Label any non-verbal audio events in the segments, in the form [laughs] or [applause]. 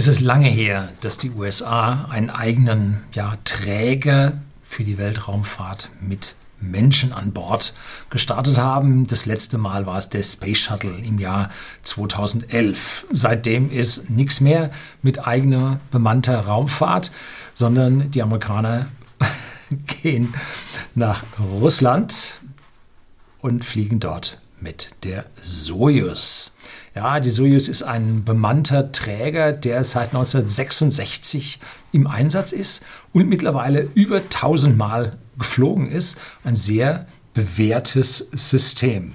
Es ist lange her, dass die USA einen eigenen ja, Träger für die Weltraumfahrt mit Menschen an Bord gestartet haben. Das letzte Mal war es der Space Shuttle im Jahr 2011. Seitdem ist nichts mehr mit eigener bemannter Raumfahrt, sondern die Amerikaner [laughs] gehen nach Russland und fliegen dort mit der Soyuz. Ja, die Soyuz ist ein bemannter Träger, der seit 1966 im Einsatz ist und mittlerweile über 1000 Mal geflogen ist. Ein sehr bewährtes System.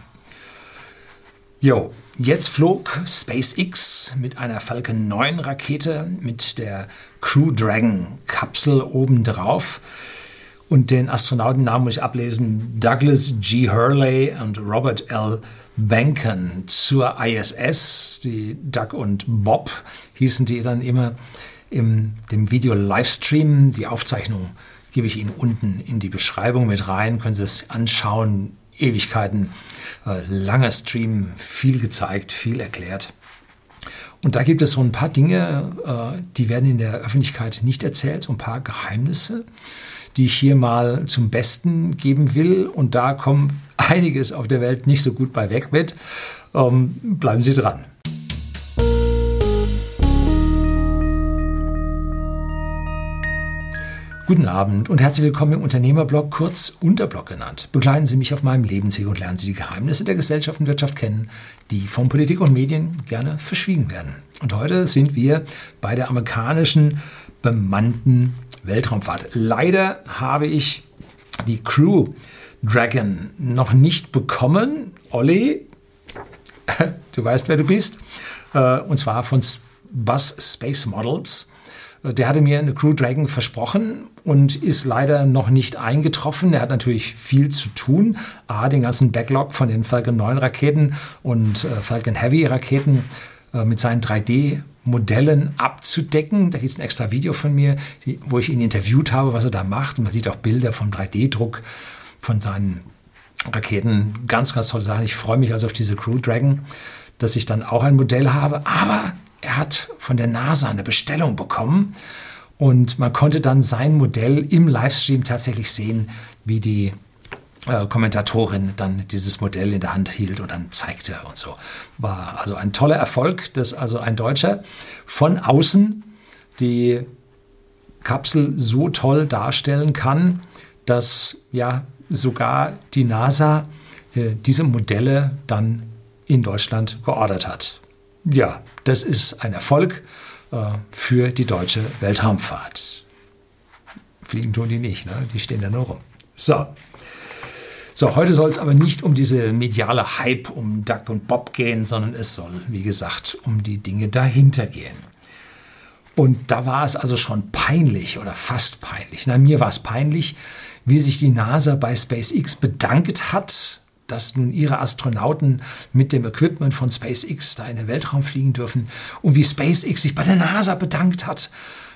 Jo, jetzt flog SpaceX mit einer Falcon 9 Rakete mit der Crew Dragon Kapsel obendrauf. Und den Astronautennamen muss ich ablesen: Douglas G. Hurley und Robert L. Banken zur ISS. Die Doug und Bob hießen die dann immer im dem Video-Livestream. Die Aufzeichnung gebe ich Ihnen unten in die Beschreibung mit rein. Können Sie es anschauen. Ewigkeiten, äh, langer Stream, viel gezeigt, viel erklärt. Und da gibt es so ein paar Dinge, äh, die werden in der Öffentlichkeit nicht erzählt, so ein paar Geheimnisse, die ich hier mal zum Besten geben will. Und da kommt [laughs] einiges auf der Welt nicht so gut bei weg mit. Ähm, bleiben Sie dran. Guten Abend und herzlich willkommen im Unternehmerblog, kurz Unterblog genannt. Begleiten Sie mich auf meinem Lebensweg und lernen Sie die Geheimnisse der Gesellschaft und Wirtschaft kennen, die von Politik und Medien gerne verschwiegen werden. Und heute sind wir bei der amerikanischen bemannten Weltraumfahrt. Leider habe ich die Crew Dragon noch nicht bekommen. Olli, [laughs] du weißt, wer du bist. Äh, und zwar von Bus Space Models. Äh, der hatte mir eine Crew Dragon versprochen und ist leider noch nicht eingetroffen. Er hat natürlich viel zu tun. A, den ganzen Backlog von den Falcon 9 Raketen und äh, Falcon Heavy Raketen mit seinen 3D Modellen abzudecken. Da gibt es ein extra Video von mir, die, wo ich ihn interviewt habe, was er da macht. Und man sieht auch Bilder vom 3D-Druck von seinen Raketen. Ganz, ganz tolle Sachen. Ich freue mich also auf diese Crew Dragon, dass ich dann auch ein Modell habe. Aber er hat von der NASA eine Bestellung bekommen und man konnte dann sein Modell im Livestream tatsächlich sehen, wie die äh, Kommentatorin dann dieses Modell in der Hand hielt und dann zeigte und so. War also ein toller Erfolg, dass also ein Deutscher von außen die Kapsel so toll darstellen kann, dass ja sogar die NASA äh, diese Modelle dann in Deutschland geordert hat. Ja, das ist ein Erfolg äh, für die deutsche Weltraumfahrt. Fliegen tun die nicht, ne? die stehen da nur rum. So. So, heute soll es aber nicht um diese mediale Hype um Duck und Bob gehen, sondern es soll, wie gesagt, um die Dinge dahinter gehen. Und da war es also schon peinlich oder fast peinlich. Na, mir war es peinlich, wie sich die NASA bei SpaceX bedankt hat, dass nun ihre Astronauten mit dem Equipment von SpaceX da in den Weltraum fliegen dürfen und wie SpaceX sich bei der NASA bedankt hat.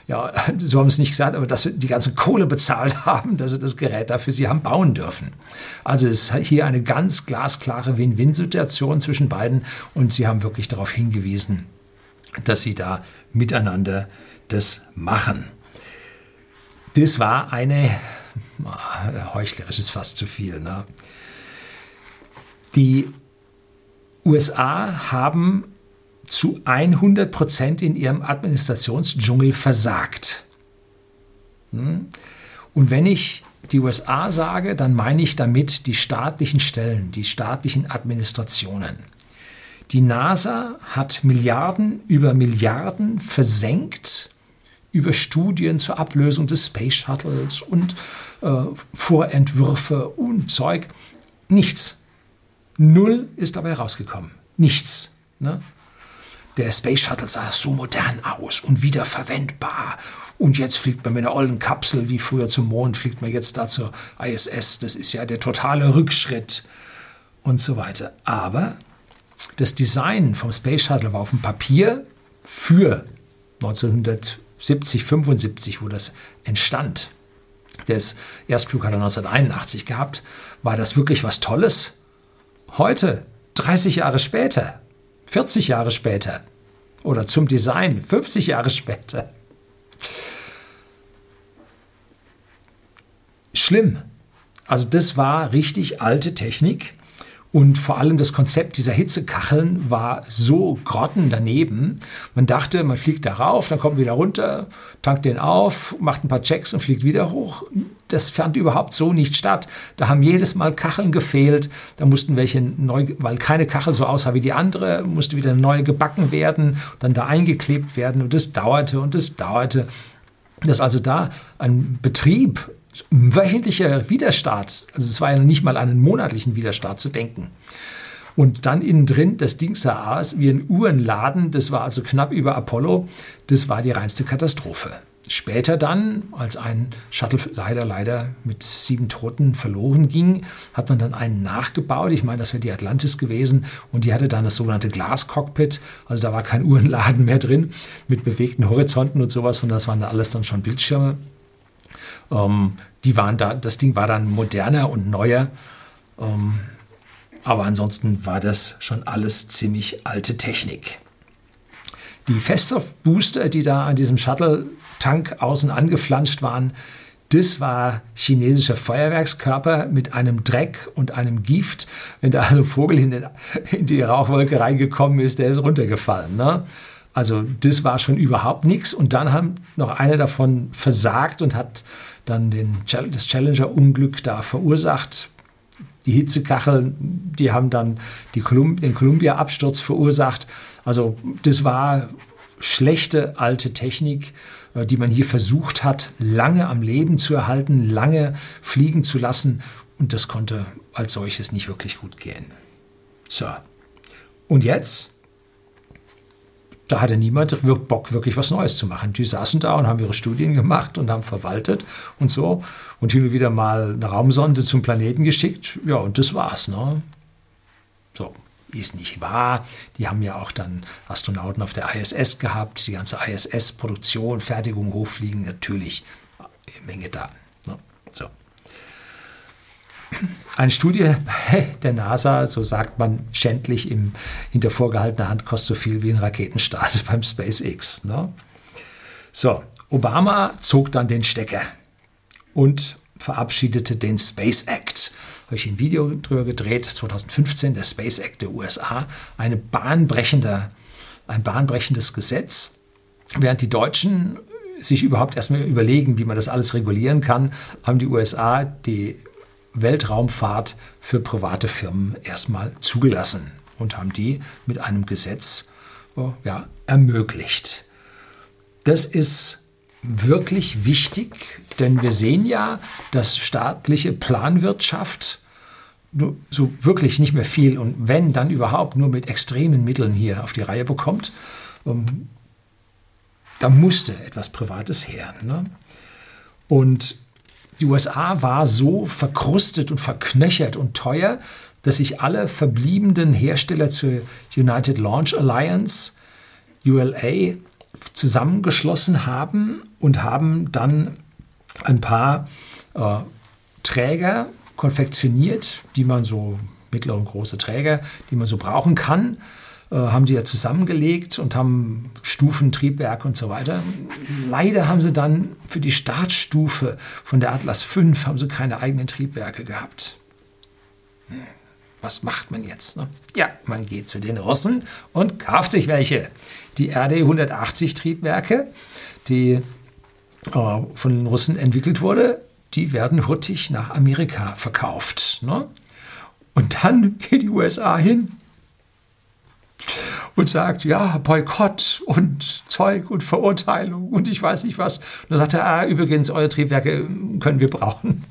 Ja, [laughs] so haben es nicht gesagt, aber dass sie die ganze Kohle bezahlt [laughs] haben, dass sie das Gerät dafür sie haben bauen dürfen. Also es ist hier eine ganz glasklare Win-Win-Situation zwischen beiden und sie haben wirklich darauf hingewiesen, dass sie da miteinander das machen. Das war eine Ah, heuchlerisch ist fast zu viel. Ne? Die USA haben zu 100 Prozent in ihrem Administrationsdschungel versagt. Hm? Und wenn ich die USA sage, dann meine ich damit die staatlichen Stellen, die staatlichen Administrationen. Die NASA hat Milliarden über Milliarden versenkt über Studien zur Ablösung des Space Shuttles und äh, Vorentwürfe und Zeug. Nichts. Null ist dabei rausgekommen. Nichts. Ne? Der Space Shuttle sah so modern aus und wiederverwendbar. Und jetzt fliegt man mit einer ollen Kapsel, wie früher zum Mond, fliegt man jetzt da zur ISS. Das ist ja der totale Rückschritt und so weiter. Aber das Design vom Space Shuttle war auf dem Papier für 1900 70, 75, wo das entstand, das Erstflug hat er 1981 gehabt, war das wirklich was Tolles? Heute, 30 Jahre später, 40 Jahre später, oder zum Design 50 Jahre später. Schlimm. Also das war richtig alte Technik und vor allem das Konzept dieser Hitzekacheln war so grotten daneben. Man dachte, man fliegt da rauf, dann kommt wieder runter, tankt den auf, macht ein paar Checks und fliegt wieder hoch. Das fand überhaupt so nicht statt. Da haben jedes Mal Kacheln gefehlt. Da mussten welche neu, weil keine Kachel so aussah wie die andere, musste wieder eine neue gebacken werden, dann da eingeklebt werden und das dauerte und das dauerte. Dass also da ein Betrieb wöchentlicher Widerstart, also es war ja nicht mal einen monatlichen Widerstart zu denken. Und dann innen drin, das Ding sah aus wie ein Uhrenladen, das war also knapp über Apollo, das war die reinste Katastrophe. Später dann, als ein Shuttle leider, leider mit sieben Toten verloren ging, hat man dann einen nachgebaut. Ich meine, das wäre die Atlantis gewesen und die hatte dann das sogenannte Glascockpit. Also da war kein Uhrenladen mehr drin mit bewegten Horizonten und sowas, sondern das waren alles dann schon Bildschirme. Ähm, die waren da, das Ding war dann moderner und neuer. Ähm, aber ansonsten war das schon alles ziemlich alte Technik. Die Feststoffbooster, die da an diesem Shuttle-Tank außen angeflanscht waren, das war chinesischer Feuerwerkskörper mit einem Dreck und einem Gift. Wenn da also Vogel in, den, in die Rauchwolke reingekommen ist, der ist runtergefallen. Ne? Also das war schon überhaupt nichts. Und dann haben noch einer davon versagt und hat dann den, das Challenger-Unglück da verursacht. Die Hitzekacheln, die haben dann die Colum den Columbia-Absturz verursacht. Also das war schlechte alte Technik, äh, die man hier versucht hat, lange am Leben zu erhalten, lange fliegen zu lassen. Und das konnte als solches nicht wirklich gut gehen. So. Und jetzt da hatte niemand Bock, wirklich was Neues zu machen. Die saßen da und haben ihre Studien gemacht und haben verwaltet und so und hin und wieder mal eine Raumsonde zum Planeten geschickt. Ja, und das war's. Ne? So, ist nicht wahr. Die haben ja auch dann Astronauten auf der ISS gehabt, die ganze ISS-Produktion, Fertigung, Hochfliegen, natürlich eine Menge da. Ne? So. Eine Studie der NASA, so sagt man schändlich im, hinter vorgehaltener Hand, kostet so viel wie ein Raketenstart [laughs] beim SpaceX. Ne? So, Obama zog dann den Stecker und verabschiedete den Space Act. Habe ich ein Video drüber gedreht, 2015, der Space Act der USA, eine bahnbrechende, ein bahnbrechendes Gesetz. Während die Deutschen sich überhaupt erstmal überlegen, wie man das alles regulieren kann, haben die USA die Weltraumfahrt für private Firmen erstmal zugelassen und haben die mit einem Gesetz oh, ja, ermöglicht. Das ist wirklich wichtig, denn wir sehen ja, dass staatliche Planwirtschaft so wirklich nicht mehr viel und wenn, dann überhaupt nur mit extremen Mitteln hier auf die Reihe bekommt. Ähm, da musste etwas Privates her. Ne? Und die USA war so verkrustet und verknöchert und teuer, dass sich alle verbliebenen Hersteller zur United Launch Alliance, ULA, zusammengeschlossen haben und haben dann ein paar äh, Träger konfektioniert, die man so, mittlere und große Träger, die man so brauchen kann, haben die ja zusammengelegt und haben Stufen, Triebwerke und so weiter. Leider haben sie dann für die Startstufe von der Atlas V haben sie keine eigenen Triebwerke gehabt. Hm, was macht man jetzt? Ne? Ja, man geht zu den Russen und kauft sich welche. Die RD 180 Triebwerke, die äh, von den Russen entwickelt wurde, die werden hurtig nach Amerika verkauft. Ne? Und dann geht die USA hin und sagt, ja, Boykott und Zeug und Verurteilung und ich weiß nicht was. Und dann sagt er, ah, übrigens, eure Triebwerke können wir brauchen.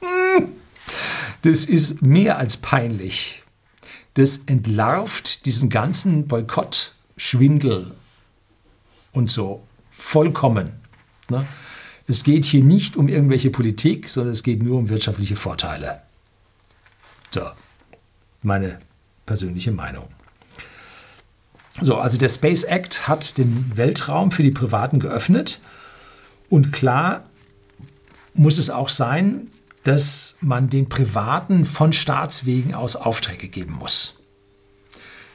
Hm. Das ist mehr als peinlich. Das entlarvt diesen ganzen Boykott, Schwindel und so vollkommen. Ne? Es geht hier nicht um irgendwelche Politik, sondern es geht nur um wirtschaftliche Vorteile. So, meine persönliche Meinung. So, also der Space Act hat den Weltraum für die Privaten geöffnet. Und klar muss es auch sein, dass man den Privaten von Staatswegen aus Aufträge geben muss.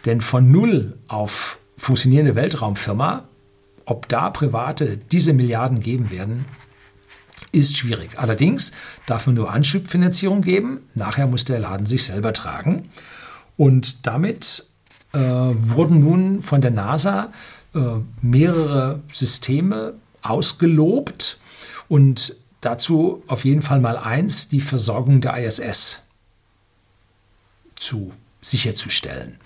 Denn von null auf funktionierende Weltraumfirma, ob da Private diese Milliarden geben werden, ist schwierig. Allerdings darf man nur Anschubfinanzierung geben. Nachher muss der Laden sich selber tragen. Und damit äh, wurden nun von der NASA äh, mehrere Systeme ausgelobt und dazu auf jeden Fall mal eins, die Versorgung der ISS zu sicherzustellen.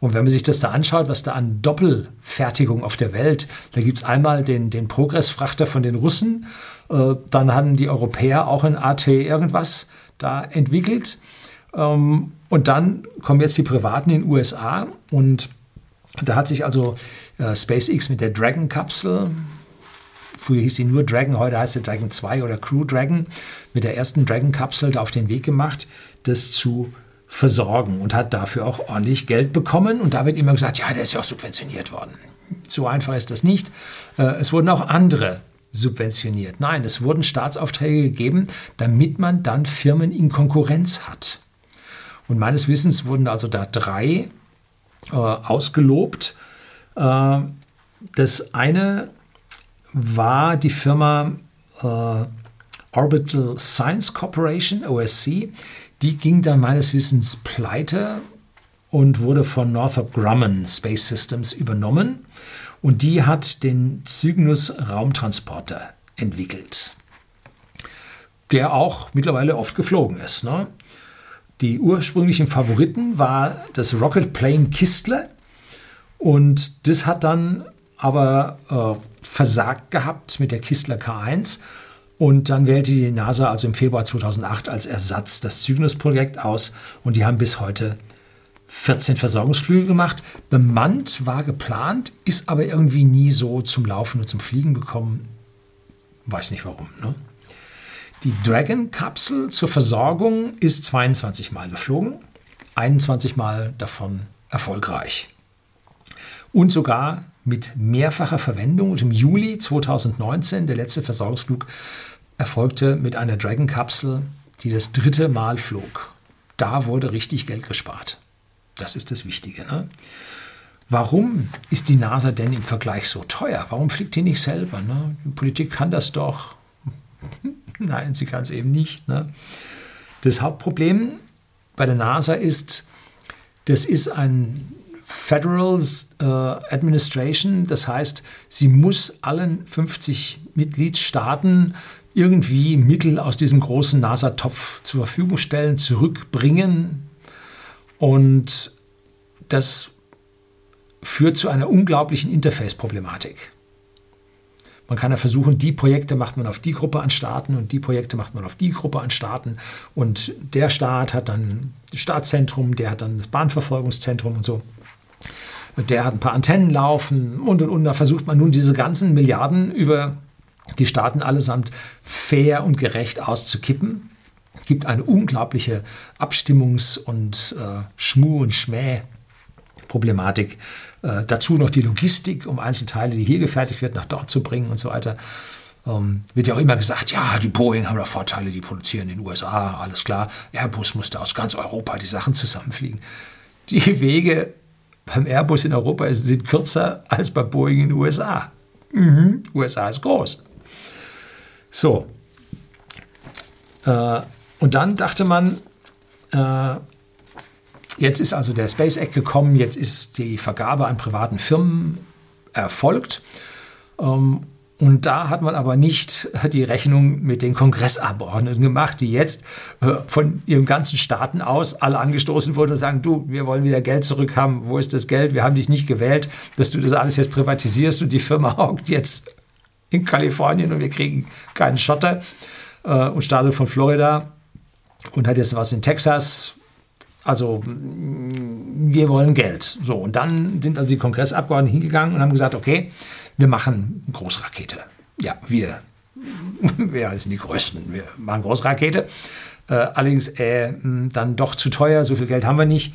Und wenn man sich das da anschaut, was da an Doppelfertigung auf der Welt, da gibt es einmal den, den Progress-Frachter von den Russen, äh, dann haben die Europäer auch ein AT irgendwas da entwickelt. Ähm, und dann kommen jetzt die Privaten in den USA und da hat sich also äh, SpaceX mit der Dragon-Kapsel, früher hieß sie nur Dragon, heute heißt sie Dragon 2 oder Crew Dragon, mit der ersten Dragon-Kapsel da auf den Weg gemacht, das zu versorgen und hat dafür auch ordentlich Geld bekommen. Und da wird immer gesagt, ja, der ist ja auch subventioniert worden. So einfach ist das nicht. Äh, es wurden auch andere subventioniert. Nein, es wurden Staatsaufträge gegeben, damit man dann Firmen in Konkurrenz hat. Und meines Wissens wurden also da drei äh, ausgelobt. Äh, das eine war die Firma äh, Orbital Science Corporation, OSC. Die ging dann meines Wissens pleite und wurde von Northrop Grumman Space Systems übernommen. Und die hat den Cygnus Raumtransporter entwickelt, der auch mittlerweile oft geflogen ist. Ne? Die ursprünglichen Favoriten war das Rocket Plane Kistler und das hat dann aber äh, versagt gehabt mit der Kistler K1 und dann wählte die NASA also im Februar 2008 als Ersatz das Cygnus-Projekt aus und die haben bis heute 14 Versorgungsflüge gemacht. Bemannt war geplant, ist aber irgendwie nie so zum Laufen und zum Fliegen gekommen. Weiß nicht warum. Ne? Die Dragon-Kapsel zur Versorgung ist 22 Mal geflogen, 21 Mal davon erfolgreich. Und sogar mit mehrfacher Verwendung. Und im Juli 2019, der letzte Versorgungsflug, erfolgte mit einer Dragon-Kapsel, die das dritte Mal flog. Da wurde richtig Geld gespart. Das ist das Wichtige. Ne? Warum ist die NASA denn im Vergleich so teuer? Warum fliegt die nicht selber? Ne? Die Politik kann das doch. [laughs] Nein, sie kann es eben nicht. Ne? Das Hauptproblem bei der NASA ist, das ist ein Federal äh, Administration, das heißt, sie muss allen 50 Mitgliedstaaten irgendwie Mittel aus diesem großen NASA-Topf zur Verfügung stellen, zurückbringen. Und das führt zu einer unglaublichen Interface-Problematik. Man kann ja versuchen, die Projekte macht man auf die Gruppe an Staaten und die Projekte macht man auf die Gruppe an Staaten. Und der Staat hat dann das Staatszentrum, der hat dann das Bahnverfolgungszentrum und so. Der hat ein paar Antennen laufen und und und. Da versucht man nun diese ganzen Milliarden über die Staaten allesamt fair und gerecht auszukippen. Es gibt eine unglaubliche Abstimmungs- und äh, Schmu- und Schmäh-Problematik. Äh, dazu noch die Logistik, um Einzelteile, die hier gefertigt wird, nach dort zu bringen und so weiter. Ähm, wird ja auch immer gesagt, ja, die Boeing haben da Vorteile, die produzieren in den USA, alles klar. Airbus musste aus ganz Europa die Sachen zusammenfliegen. Die Wege beim Airbus in Europa sind kürzer als bei Boeing in den USA. Mhm. USA ist groß. So. Äh, und dann dachte man, äh, jetzt ist also der Space Act gekommen, jetzt ist die Vergabe an privaten Firmen erfolgt. Ähm, und da hat man aber nicht die Rechnung mit den Kongressabgeordneten gemacht, die jetzt äh, von ihren ganzen Staaten aus alle angestoßen wurden und sagen, du, wir wollen wieder Geld zurückhaben. Wo ist das Geld? Wir haben dich nicht gewählt, dass du das alles jetzt privatisierst und die Firma [laughs] hockt jetzt in Kalifornien und wir kriegen keinen Schotter äh, und startet von Florida und hat jetzt was in Texas. Also wir wollen Geld. So, und dann sind also die Kongressabgeordneten hingegangen und haben gesagt, okay, wir machen Großrakete. Ja, wir, [laughs] wir sind die Größten, wir machen Großrakete. Äh, allerdings äh, dann doch zu teuer, so viel Geld haben wir nicht.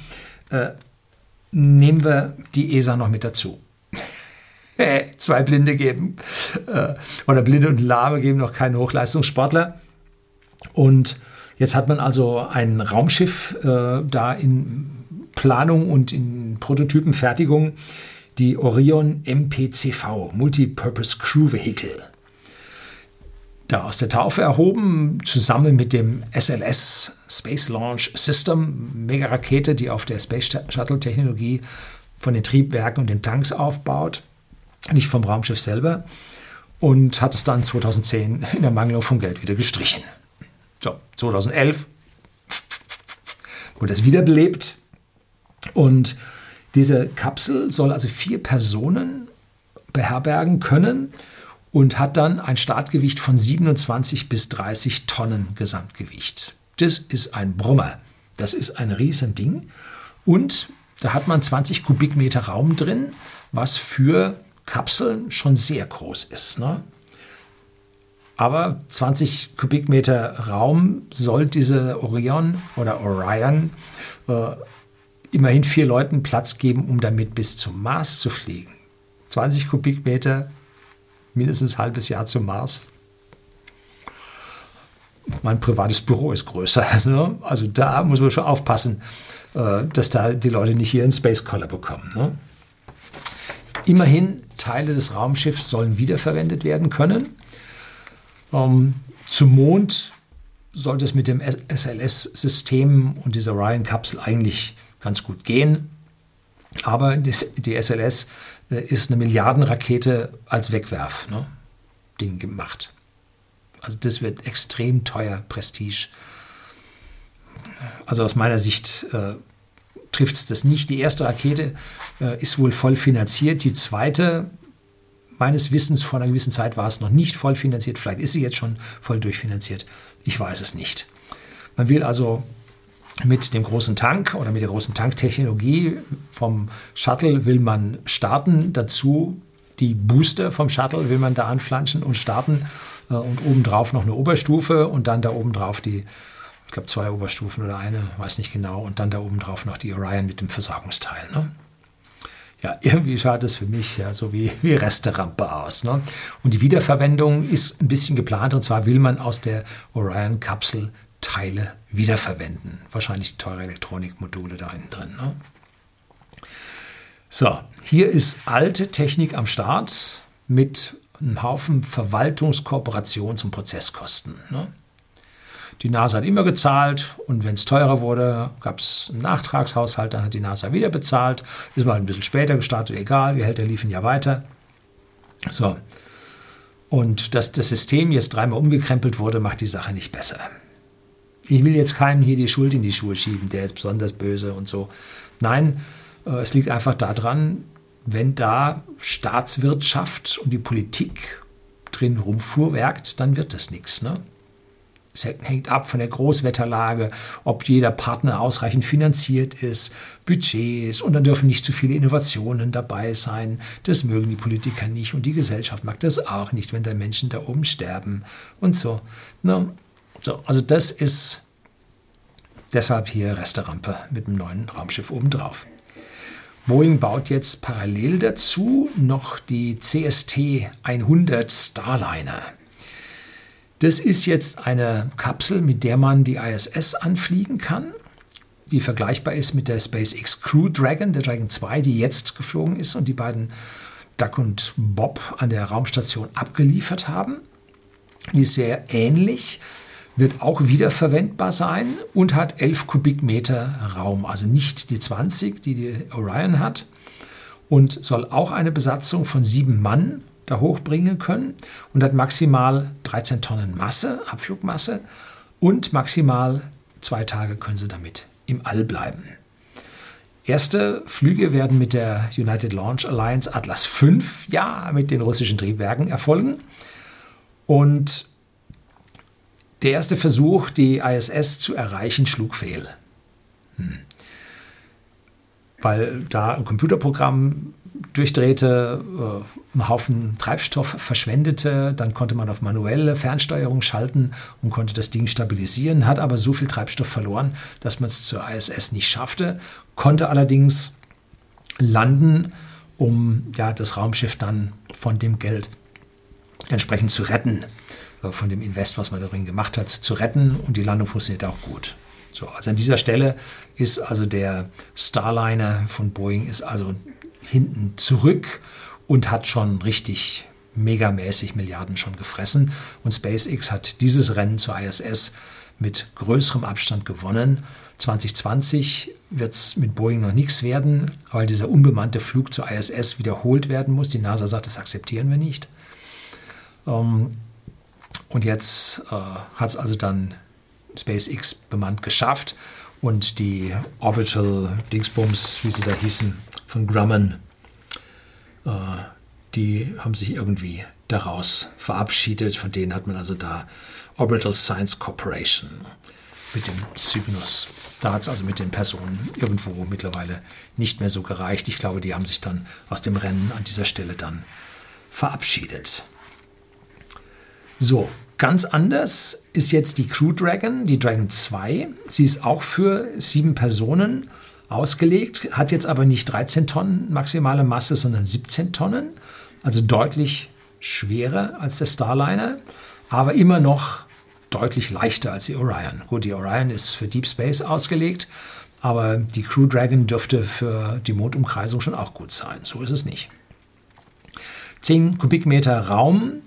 Äh, nehmen wir die ESA noch mit dazu. [laughs] zwei Blinde geben äh, oder Blinde und Lahme geben noch keinen Hochleistungssportler. Und jetzt hat man also ein Raumschiff äh, da in Planung und in Prototypenfertigung, die Orion MPCV, Multipurpose Crew Vehicle. Da aus der Taufe erhoben, zusammen mit dem SLS Space Launch System, Megarakete, die auf der Space Shuttle Technologie von den Triebwerken und den Tanks aufbaut, nicht vom Raumschiff selber, und hat es dann 2010 in der Mangelung von Geld wieder gestrichen. So, 2011 wurde es wiederbelebt und diese Kapsel soll also vier Personen beherbergen können und hat dann ein Startgewicht von 27 bis 30 Tonnen Gesamtgewicht. Das ist ein Brummer. Das ist ein Riesending. Und da hat man 20 Kubikmeter Raum drin, was für Kapseln schon sehr groß ist. Ne? Aber 20 Kubikmeter Raum soll diese Orion oder Orion äh, immerhin vier Leuten Platz geben, um damit bis zum Mars zu fliegen. 20 Kubikmeter, mindestens ein halbes Jahr zum Mars. Mein privates Büro ist größer. [laughs] Ne? Also da muss man schon aufpassen, äh, dass da die Leute nicht hier einen Space Collar bekommen. Ne? Immerhin, Teile des Raumschiffs sollen wiederverwendet werden können. Ähm, zum Mond sollte es mit dem SLS-System und dieser Orion-Kapsel eigentlich ganz gut gehen. Aber die SLS äh, ist eine Milliardenrakete als Wegwerf-Ding ne, gemacht. Also das wird extrem teuer, Prestige. Also aus meiner Sicht äh, trifft es das nicht. Die erste Rakete äh, ist wohl voll finanziert. Die zweite, meines Wissens vor einer gewissen Zeit war es noch nicht voll finanziert. Vielleicht ist sie jetzt schon voll durchfinanziert. Ich weiß es nicht. Man will also mit dem großen Tank oder mit der großen Tanktechnologie vom Shuttle will man starten. Dazu die Booster vom Shuttle will man da anflanschen und starten. Äh, und obendrauf noch eine Oberstufe und dann da obendrauf die, ich glaube, zwei Oberstufen oder eine, weiß nicht genau. Und dann da obendrauf noch die Orion mit dem Versorgungsteil. Ne? Ja, irgendwie schaut es für mich ja so wie, wie Resterampe aus. Ne? Und die Wiederverwendung ist ein bisschen geplant. Und zwar will man aus der Orion-Kapsel Teile wiederverwenden. Wahrscheinlich teure Elektronikmodule da innen drin. Ne? So, hier ist alte Technik am Start mit einem Haufen Verwaltungskooperations- und Prozesskosten. Ne? Die NASA hat immer gezahlt und wenn es teurer wurde, gab es einen Nachtragshaushalt, dann hat die NASA wieder bezahlt. Ist mal ein bisschen später gestartet, egal, die Gehälter liefen ja weiter. So. Und dass das System jetzt dreimal umgekrempelt wurde, macht die Sache nicht besser ich will jetzt keinem hier die Schuld in die Schuhe schieben, der ist besonders böse und so. Nein, äh, es liegt einfach daran, wenn da Staatswirtschaft und die Politik drin rumfuhrwerkt, dann wird das nichts. Ne? Es hängt ab von der Großwetterlage, ob jeder Partner ausreichend finanziert ist, Budgets und dann dürfen nicht zu viele Innovationen dabei sein. Das mögen die Politiker nicht und die Gesellschaft mag das auch nicht, wenn da Menschen da oben sterben und so. Ne? So, also das ist deshalb hier Resterampe mit dem neuen Raumschiff obendrauf. Boeing baut jetzt parallel dazu noch die CST 100 Starliner. Das ist jetzt eine Kapsel, mit der man die ISS anfliegen kann, die vergleichbar ist mit der SpaceX Crew Dragon, der Dragon 2, die jetzt geflogen ist und die beiden Duck und Bob an der Raumstation abgeliefert haben. Die ist sehr ähnlich, wird auch wiederverwendbar sein und hat 11 Kubikmeter Raum, also nicht die 20, die die Orion hat und soll auch eine Besatzung von sieben Mann da hochbringen können und hat maximal 13 Tonnen Masse, Abflugmasse und maximal zwei Tage können sie damit im All bleiben. Erste Flüge werden mit der United Launch Alliance Atlas V, ja, mit den russischen Triebwerken erfolgen. Und der erste Versuch, die ISS zu erreichen, schlug fehl. Hm. Weil da ein Computerprogramm durchdrehte, äh, einen Haufen Treibstoff verschwendete, dann konnte man auf manuelle Fernsteuerung schalten und konnte das Ding stabilisieren, hat aber so viel Treibstoff verloren, dass man es zur ISS nicht schaffte, konnte allerdings landen, um ja, das Raumschiff dann von dem Geld entsprechend zu retten. Äh, von dem Invest, was man darin gemacht hat, zu retten und die Landung funktioniert auch gut. So, also an dieser Stelle ist also der Starliner von Boeing ist also hinten zurück und hat schon richtig megamäßig Milliarden schon gefressen. Und SpaceX hat dieses Rennen zur ISS mit größerem Abstand gewonnen. 2020 wird es mit Boeing noch nichts werden, weil dieser unbemannte Flug zur ISS wiederholt werden muss. Die NASA sagt, das akzeptieren wir nicht. Ähm, und jetzt äh, hat es also dann SpaceX bemannt geschafft und die Orbital Dingsbums, wie sie da hießen, von Grumman, äh, die haben sich irgendwie daraus verabschiedet. Von denen hat man also da Orbital Science Corporation mit dem Cygnus. Da hat es also mit den Personen irgendwo mittlerweile nicht mehr so gereicht. Ich glaube, die haben sich dann aus dem Rennen an dieser Stelle dann verabschiedet. So, ganz anders ist jetzt die Crew Dragon, die Dragon 2. Sie ist auch für sieben Personen ausgelegt, hat jetzt aber nicht 13 Tonnen maximale Masse, sondern 17 Tonnen, also deutlich schwerer als der Starliner, aber immer noch deutlich leichter als die Orion. Gut, die Orion ist für Deep Space ausgelegt, aber die Crew Dragon dürfte für die Mondumkreisung schon auch gut sein. So ist es nicht. 10 Kubikmeter Raum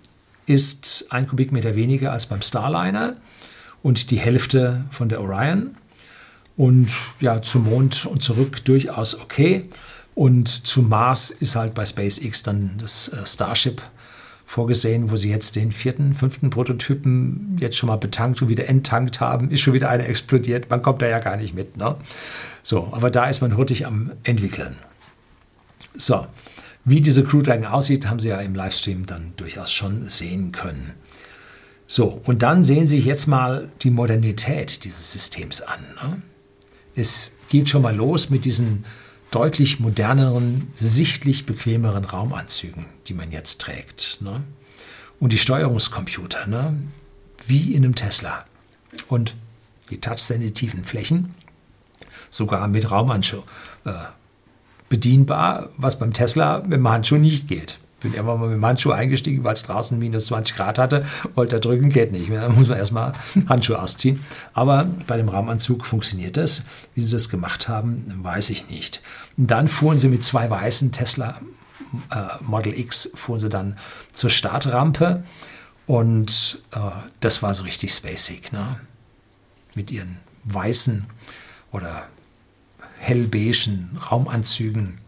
ist ein Kubikmeter weniger als beim Starliner und die Hälfte von der Orion. Und ja, zum Mond und zurück durchaus okay. Und zum Mars ist halt bei SpaceX dann das äh, Starship vorgesehen, wo sie jetzt den vierten, fünften Prototypen jetzt schon mal betankt und wieder enttankt haben. Ist schon wieder einer explodiert. Man kommt da ja gar nicht mit. Ne? So, aber da ist man hurtig am entwickeln. So, wie diese Crew Dragon aussieht, haben Sie ja im Livestream dann durchaus schon sehen können. So, und dann sehen Sie sich jetzt mal die Modernität dieses Systems an. Ne? Es geht schon mal los mit diesen deutlich moderneren, sichtlich bequemeren Raumanzügen, die man jetzt trägt. Ne? Und die Steuerungscomputer, ne? wie in einem Tesla. Und die touchsensitiven Flächen, sogar mit Raumanschau äh, bedienbar, was beim Tesla mit dem Handschuh nicht geht. Bin irgendwann mal mit dem Handschuh eingestiegen, weil es draußen minus 20 Grad hatte, wollte er drücken, geht nicht. Da [laughs] muss man erstmal Handschuhe ausziehen. Aber bei dem Raumanzug funktioniert das. Wie sie das gemacht haben, weiß ich nicht. Und dann fuhren sie mit zwei weißen Tesla äh, Model X, fuhren sie dann zur Startrampe. Und äh, das war so richtig spacig, ne? Mit ihren weißen oder hellbeigen Raumanzügen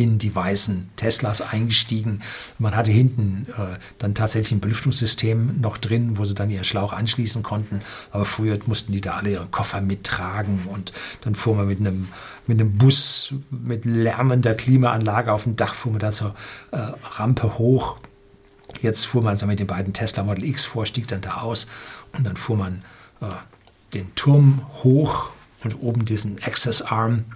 in die weißen Teslas eingestiegen. Man hatte hinten äh, dann tatsächlich ein Belüftungssystem noch drin, wo sie dann ihren Schlauch anschließen konnten. Aber früher mussten die da alle ihre Koffer mittragen und dann fuhr man mit einem, mit einem Bus mit lärmender Klimaanlage auf dem Dach, fuhr man da zur äh, Rampe hoch. Jetzt fuhr man so mit den beiden Tesla Model X vor, stieg dann da aus und dann fuhr man äh, den Turm hoch und oben diesen Access Arm.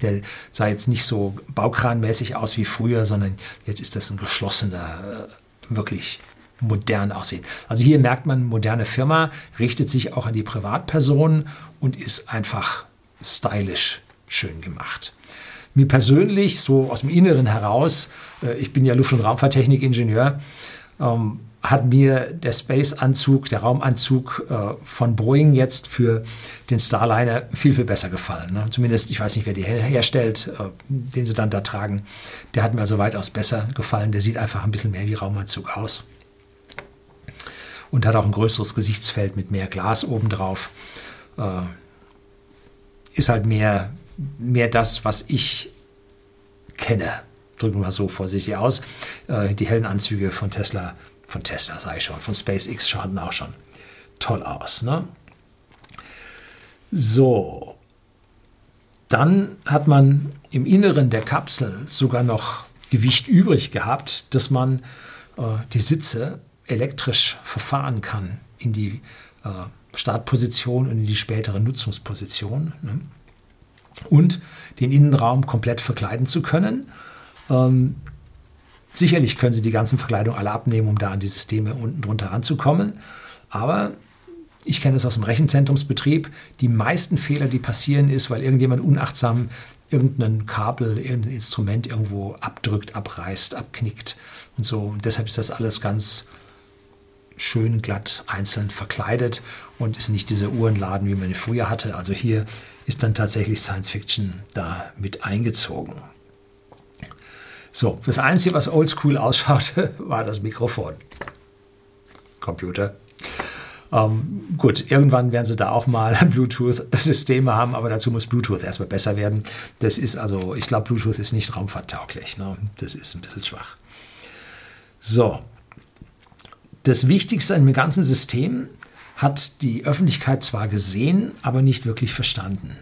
Der sah jetzt nicht so baukranmäßig aus wie früher, sondern jetzt ist das ein geschlossener, äh, wirklich modern aussehen. Also hier merkt man, moderne Firma richtet sich auch an die Privatpersonen und ist einfach stylisch schön gemacht. Mir persönlich, so aus dem Inneren heraus, äh, ich bin ja Luft- und Raumfahrttechnik-Ingenieur, ähm, hat mir der Space-Anzug, der Raumanzug äh, von Boeing jetzt für den Starliner viel, viel besser gefallen. Ne? Zumindest, ich weiß nicht, wer die herstellt, äh, den sie dann da tragen. Der hat mir also weitaus besser gefallen. Der sieht einfach ein bisschen mehr wie Raumanzug aus. Und hat auch ein größeres Gesichtsfeld mit mehr Glas obendrauf. Äh, ist halt mehr, mehr das, was ich kenne. Drücken wir so vorsichtig aus. Äh, die hellen Anzüge von Tesla von Tesla sage ich schon, von SpaceX schauen auch schon toll aus. Ne? So, dann hat man im Inneren der Kapsel sogar noch Gewicht übrig gehabt, dass man äh, die Sitze elektrisch verfahren kann in die äh, Startposition und in die spätere Nutzungsposition. Ne? Und den Innenraum komplett verkleiden zu können. Ähm, Sicherlich können Sie die ganzen Verkleidungen alle abnehmen, um da an die Systeme unten drunter ranzukommen. Aber ich kenne es aus dem Rechenzentrumsbetrieb. Die meisten Fehler, die passieren, ist, weil irgendjemand unachtsam irgendein Kabel, irgendein Instrument irgendwo abdrückt, abreißt, abknickt und so. Und deshalb ist das alles ganz schön glatt einzeln verkleidet und ist nicht dieser Uhrenladen, wie man ihn früher hatte. Also hier ist dann tatsächlich Science Fiction da mit eingezogen. So, das Einzige, was oldschool ausschaute, [laughs] war das Mikrofon. Computer. Ähm, gut, irgendwann werden sie da auch mal [laughs] Bluetooth-Systeme haben, aber dazu muss Bluetooth erstmal besser werden. Das ist also, ich glaube, Bluetooth ist nicht raumfahrttauglich. Ne? Das ist ein bisschen schwach. So, das Wichtigste an dem ganzen System hat die Öffentlichkeit zwar gesehen, aber nicht wirklich verstanden.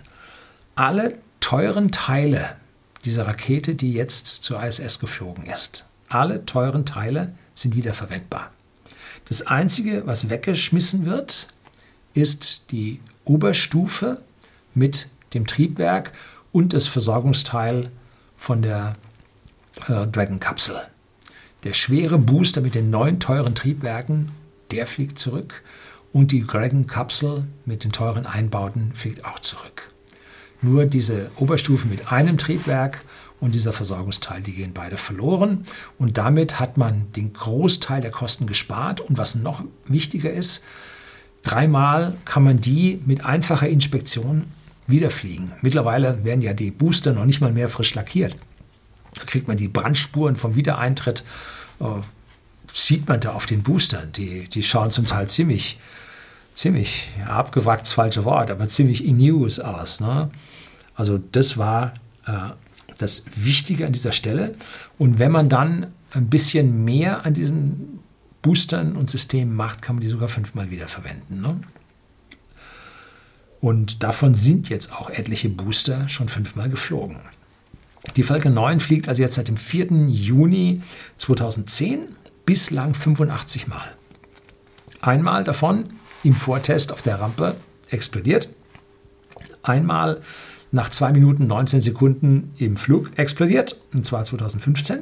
Alle teuren Teile dieser Rakete, die jetzt zur ISS geflogen ist, alle teuren Teile sind wiederverwendbar. Das Einzige, was weggeschmissen wird, ist die Oberstufe mit dem Triebwerk und das Versorgungsteil von der äh, Dragon-Kapsel. Der schwere Booster mit den neun teuren Triebwerken, der fliegt zurück und die Dragon-Kapsel mit den teuren Einbauten fliegt auch zurück. Nur diese Oberstufe mit einem Triebwerk und dieser Versorgungsteil, die gehen beide verloren. Und damit hat man den Großteil der Kosten gespart. Und was noch wichtiger ist, dreimal kann man die mit einfacher Inspektion wiederfliegen. Mittlerweile werden ja die Booster noch nicht mal mehr frisch lackiert. Da kriegt man die Brandspuren vom Wiedereintritt, äh, sieht man da auf den Boostern. Die, die schauen zum Teil ziemlich, ziemlich, ja, das falsche Wort, aber ziemlich in News aus. Ne? Also das war äh, das Wichtige an dieser Stelle. Und wenn man dann ein bisschen mehr an diesen Boostern und Systemen macht, kann man die sogar fünfmal wieder verwenden. Ne? Und davon sind jetzt auch etliche Booster schon fünfmal geflogen. Die Falcon 9 fliegt also jetzt seit dem 4. Juni 2010 bislang 85 Mal. Einmal davon im Vortest auf der Rampe explodiert. Einmal nach 2 Minuten 19 Sekunden im Flug explodiert, und zwar 2015.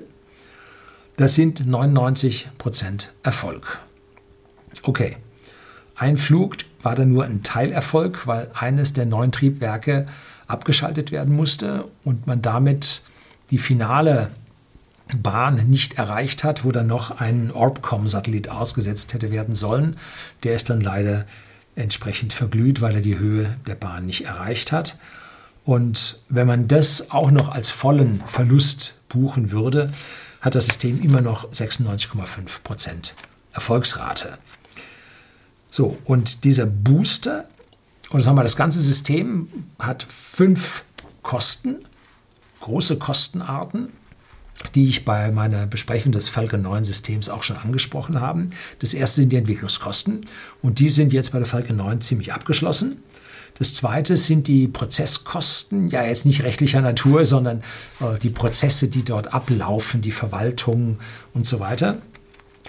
Das sind 99% Erfolg. Okay, ein Flug war dann nur ein Teilerfolg, weil eines der neun Triebwerke abgeschaltet werden musste und man damit die finale Bahn nicht erreicht hat, wo dann noch ein Orbcom-Satellit ausgesetzt hätte werden sollen. Der ist dann leider entsprechend verglüht, weil er die Höhe der Bahn nicht erreicht hat. Und wenn man das auch noch als vollen Verlust buchen würde, hat das System immer noch 96,5 Prozent Erfolgsrate. So, und dieser Booster, und sagen wir, das ganze System hat fünf Kosten, große Kostenarten, die ich bei meiner Besprechung des Falcon 9 Systems auch schon angesprochen habe. Das erste sind die Entwicklungskosten und die sind jetzt bei der Falcon 9 ziemlich abgeschlossen. Das zweite sind die Prozesskosten, ja jetzt nicht rechtlicher Natur, sondern äh, die Prozesse, die dort ablaufen, die Verwaltung und so weiter.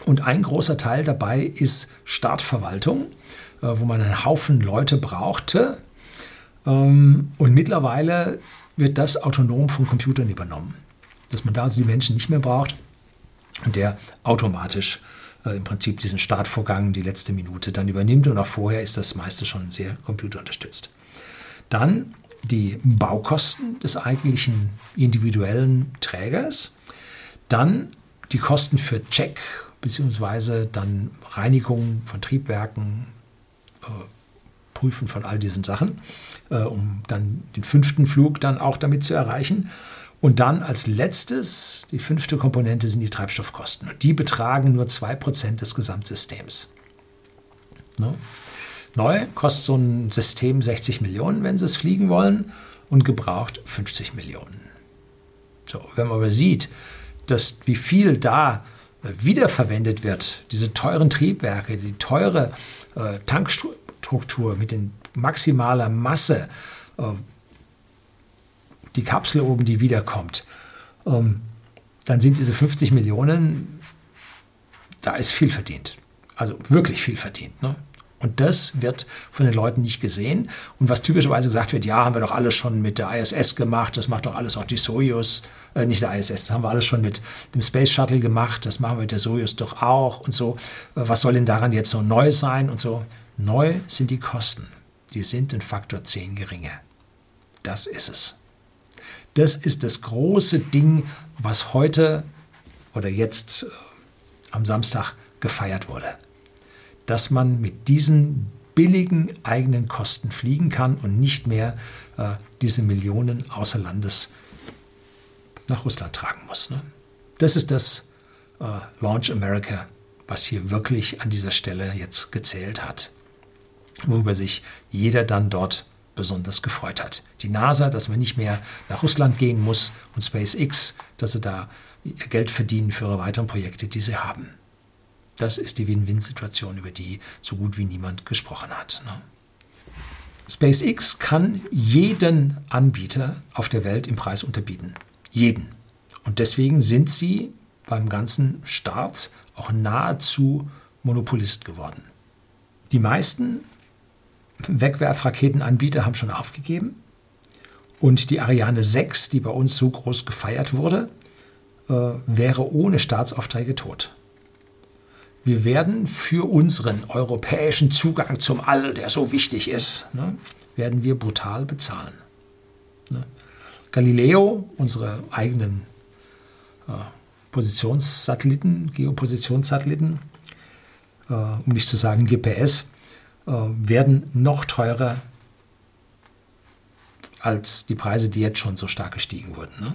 Und ein großer Teil dabei ist Startverwaltung, äh, wo man einen Haufen Leute brauchte. Ähm, und mittlerweile wird das autonom von Computern übernommen. Dass man da also die Menschen nicht mehr braucht und der automatisch äh, im Prinzip diesen Startvorgang, die letzte Minute dann übernimmt. Und auch vorher ist das meiste schon sehr computerunterstützt. Dann die Baukosten des eigentlichen individuellen Trägers. Dann die Kosten für Check bzw. dann Reinigung von Triebwerken, äh, Prüfen von all diesen Sachen, äh, um dann den fünften Flug dann auch damit zu erreichen. Und dann als letztes, die fünfte Komponente sind die Treibstoffkosten. Und die betragen nur 2% des Gesamtsystems. Ne? Neu kostet so ein System 60 Millionen, wenn Sie es fliegen wollen, und gebraucht 50 Millionen. So, wenn man aber sieht, dass wie viel da wiederverwendet wird, diese teuren Triebwerke, die teure äh, Tankstruktur mit den maximaler Masse, äh, die Kapsel oben, die wiederkommt, ähm, dann sind diese 50 Millionen, da ist viel verdient. Also wirklich viel verdient. Ne? Und das wird von den Leuten nicht gesehen. Und was typischerweise gesagt wird, ja, haben wir doch alles schon mit der ISS gemacht, das macht doch alles auch die Soyuz, äh, nicht der ISS, das haben wir alles schon mit dem Space Shuttle gemacht, das machen wir mit der Soyuz doch auch und so. Äh, was soll denn daran jetzt so neu sein und so? Neu sind die Kosten. Die sind in Faktor 10 geringer. Das ist es. Das ist das große Ding, was heute oder jetzt äh, am Samstag gefeiert wurde. Dass man mit diesen billigen eigenen Kosten fliegen kann und nicht mehr äh, diese Millionen außer Landes nach Russland tragen muss. Ne? Das ist das äh, Launch America, was hier wirklich an dieser Stelle jetzt gezählt hat, worüber sich jeder dann dort besonders gefreut hat. Die NASA, dass man nicht mehr nach Russland gehen muss und SpaceX, dass sie da Geld verdienen für ihre weiteren Projekte, die sie haben. Das ist die Win-Win-Situation, über die so gut wie niemand gesprochen hat. Ne? SpaceX kann jeden Anbieter auf der Welt im Preis unterbieten. Jeden. Und deswegen sind sie beim ganzen Start auch nahezu Monopolist geworden. Die meisten Wegwerfraketenanbieter haben schon aufgegeben. Und die Ariane 6, die bei uns so groß gefeiert wurde, äh, wäre ohne Staatsaufträge tot. Wir werden für unseren europäischen Zugang zum All, der so wichtig ist, ne, werden wir brutal bezahlen. Ne? Galileo, unsere eigenen äh, Positionssatelliten, Geopositionssatelliten, äh, um nicht zu sagen GPS, werden noch teurer als die Preise, die jetzt schon so stark gestiegen wurden. Ne?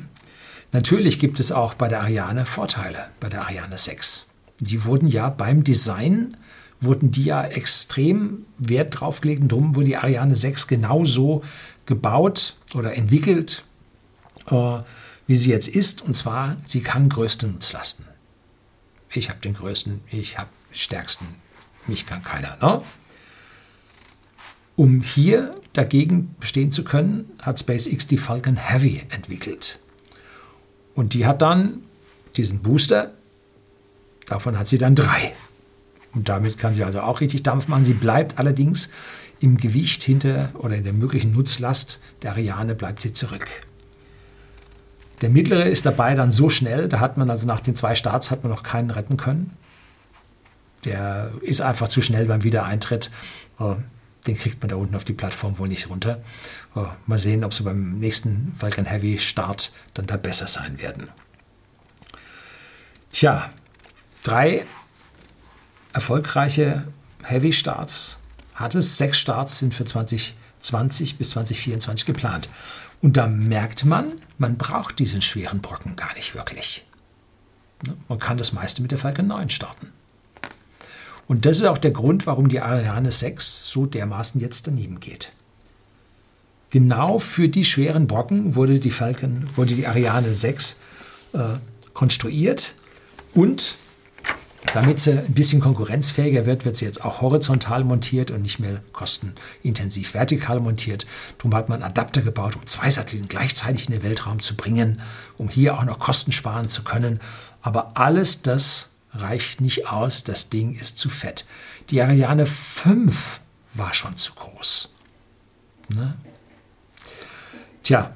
Natürlich gibt es auch bei der Ariane Vorteile, bei der Ariane 6. Die wurden ja beim Design, wurden die ja extrem Wert draufgelegt und darum wurde die Ariane 6 genauso gebaut oder entwickelt, äh, wie sie jetzt ist. Und zwar, sie kann größte Nutzlasten. Ich habe den größten, ich habe stärksten, mich kann keiner. Ne? Um hier dagegen bestehen zu können, hat SpaceX die Falcon Heavy entwickelt. Und die hat dann diesen Booster, davon hat sie dann drei. Und damit kann sie also auch richtig Dampf machen. Sie bleibt allerdings im Gewicht hinter oder in der möglichen Nutzlast der Ariane bleibt sie zurück. Der mittlere ist dabei dann so schnell, da hat man also nach den zwei Starts hat man noch keinen retten können. Der ist einfach zu schnell beim Wiedereintritt. Den kriegt man da unten auf die Plattform wohl nicht runter. Oh, mal sehen, ob sie beim nächsten Falcon Heavy Start dann da besser sein werden. Tja, drei erfolgreiche Heavy Starts hat es. Sechs Starts sind für 2020 bis 2024 geplant. Und da merkt man, man braucht diesen schweren Brocken gar nicht wirklich. Ne, man kann das meiste mit der Falcon 9 starten. Und das ist auch der Grund, warum die Ariane 6 so dermaßen jetzt daneben geht. Genau für die schweren Brocken wurde die Falcon, wurde die Ariane 6 äh, konstruiert und damit sie ein bisschen konkurrenzfähiger wird, wird sie jetzt auch horizontal montiert und nicht mehr kostenintensiv vertikal montiert. Darum hat man Adapter gebaut, um zwei Satelliten gleichzeitig in den Weltraum zu bringen, um hier auch noch Kosten sparen zu können. Aber alles das reicht nicht aus, das Ding ist zu fett. Die Ariane 5 war schon zu groß. Ne? Tja,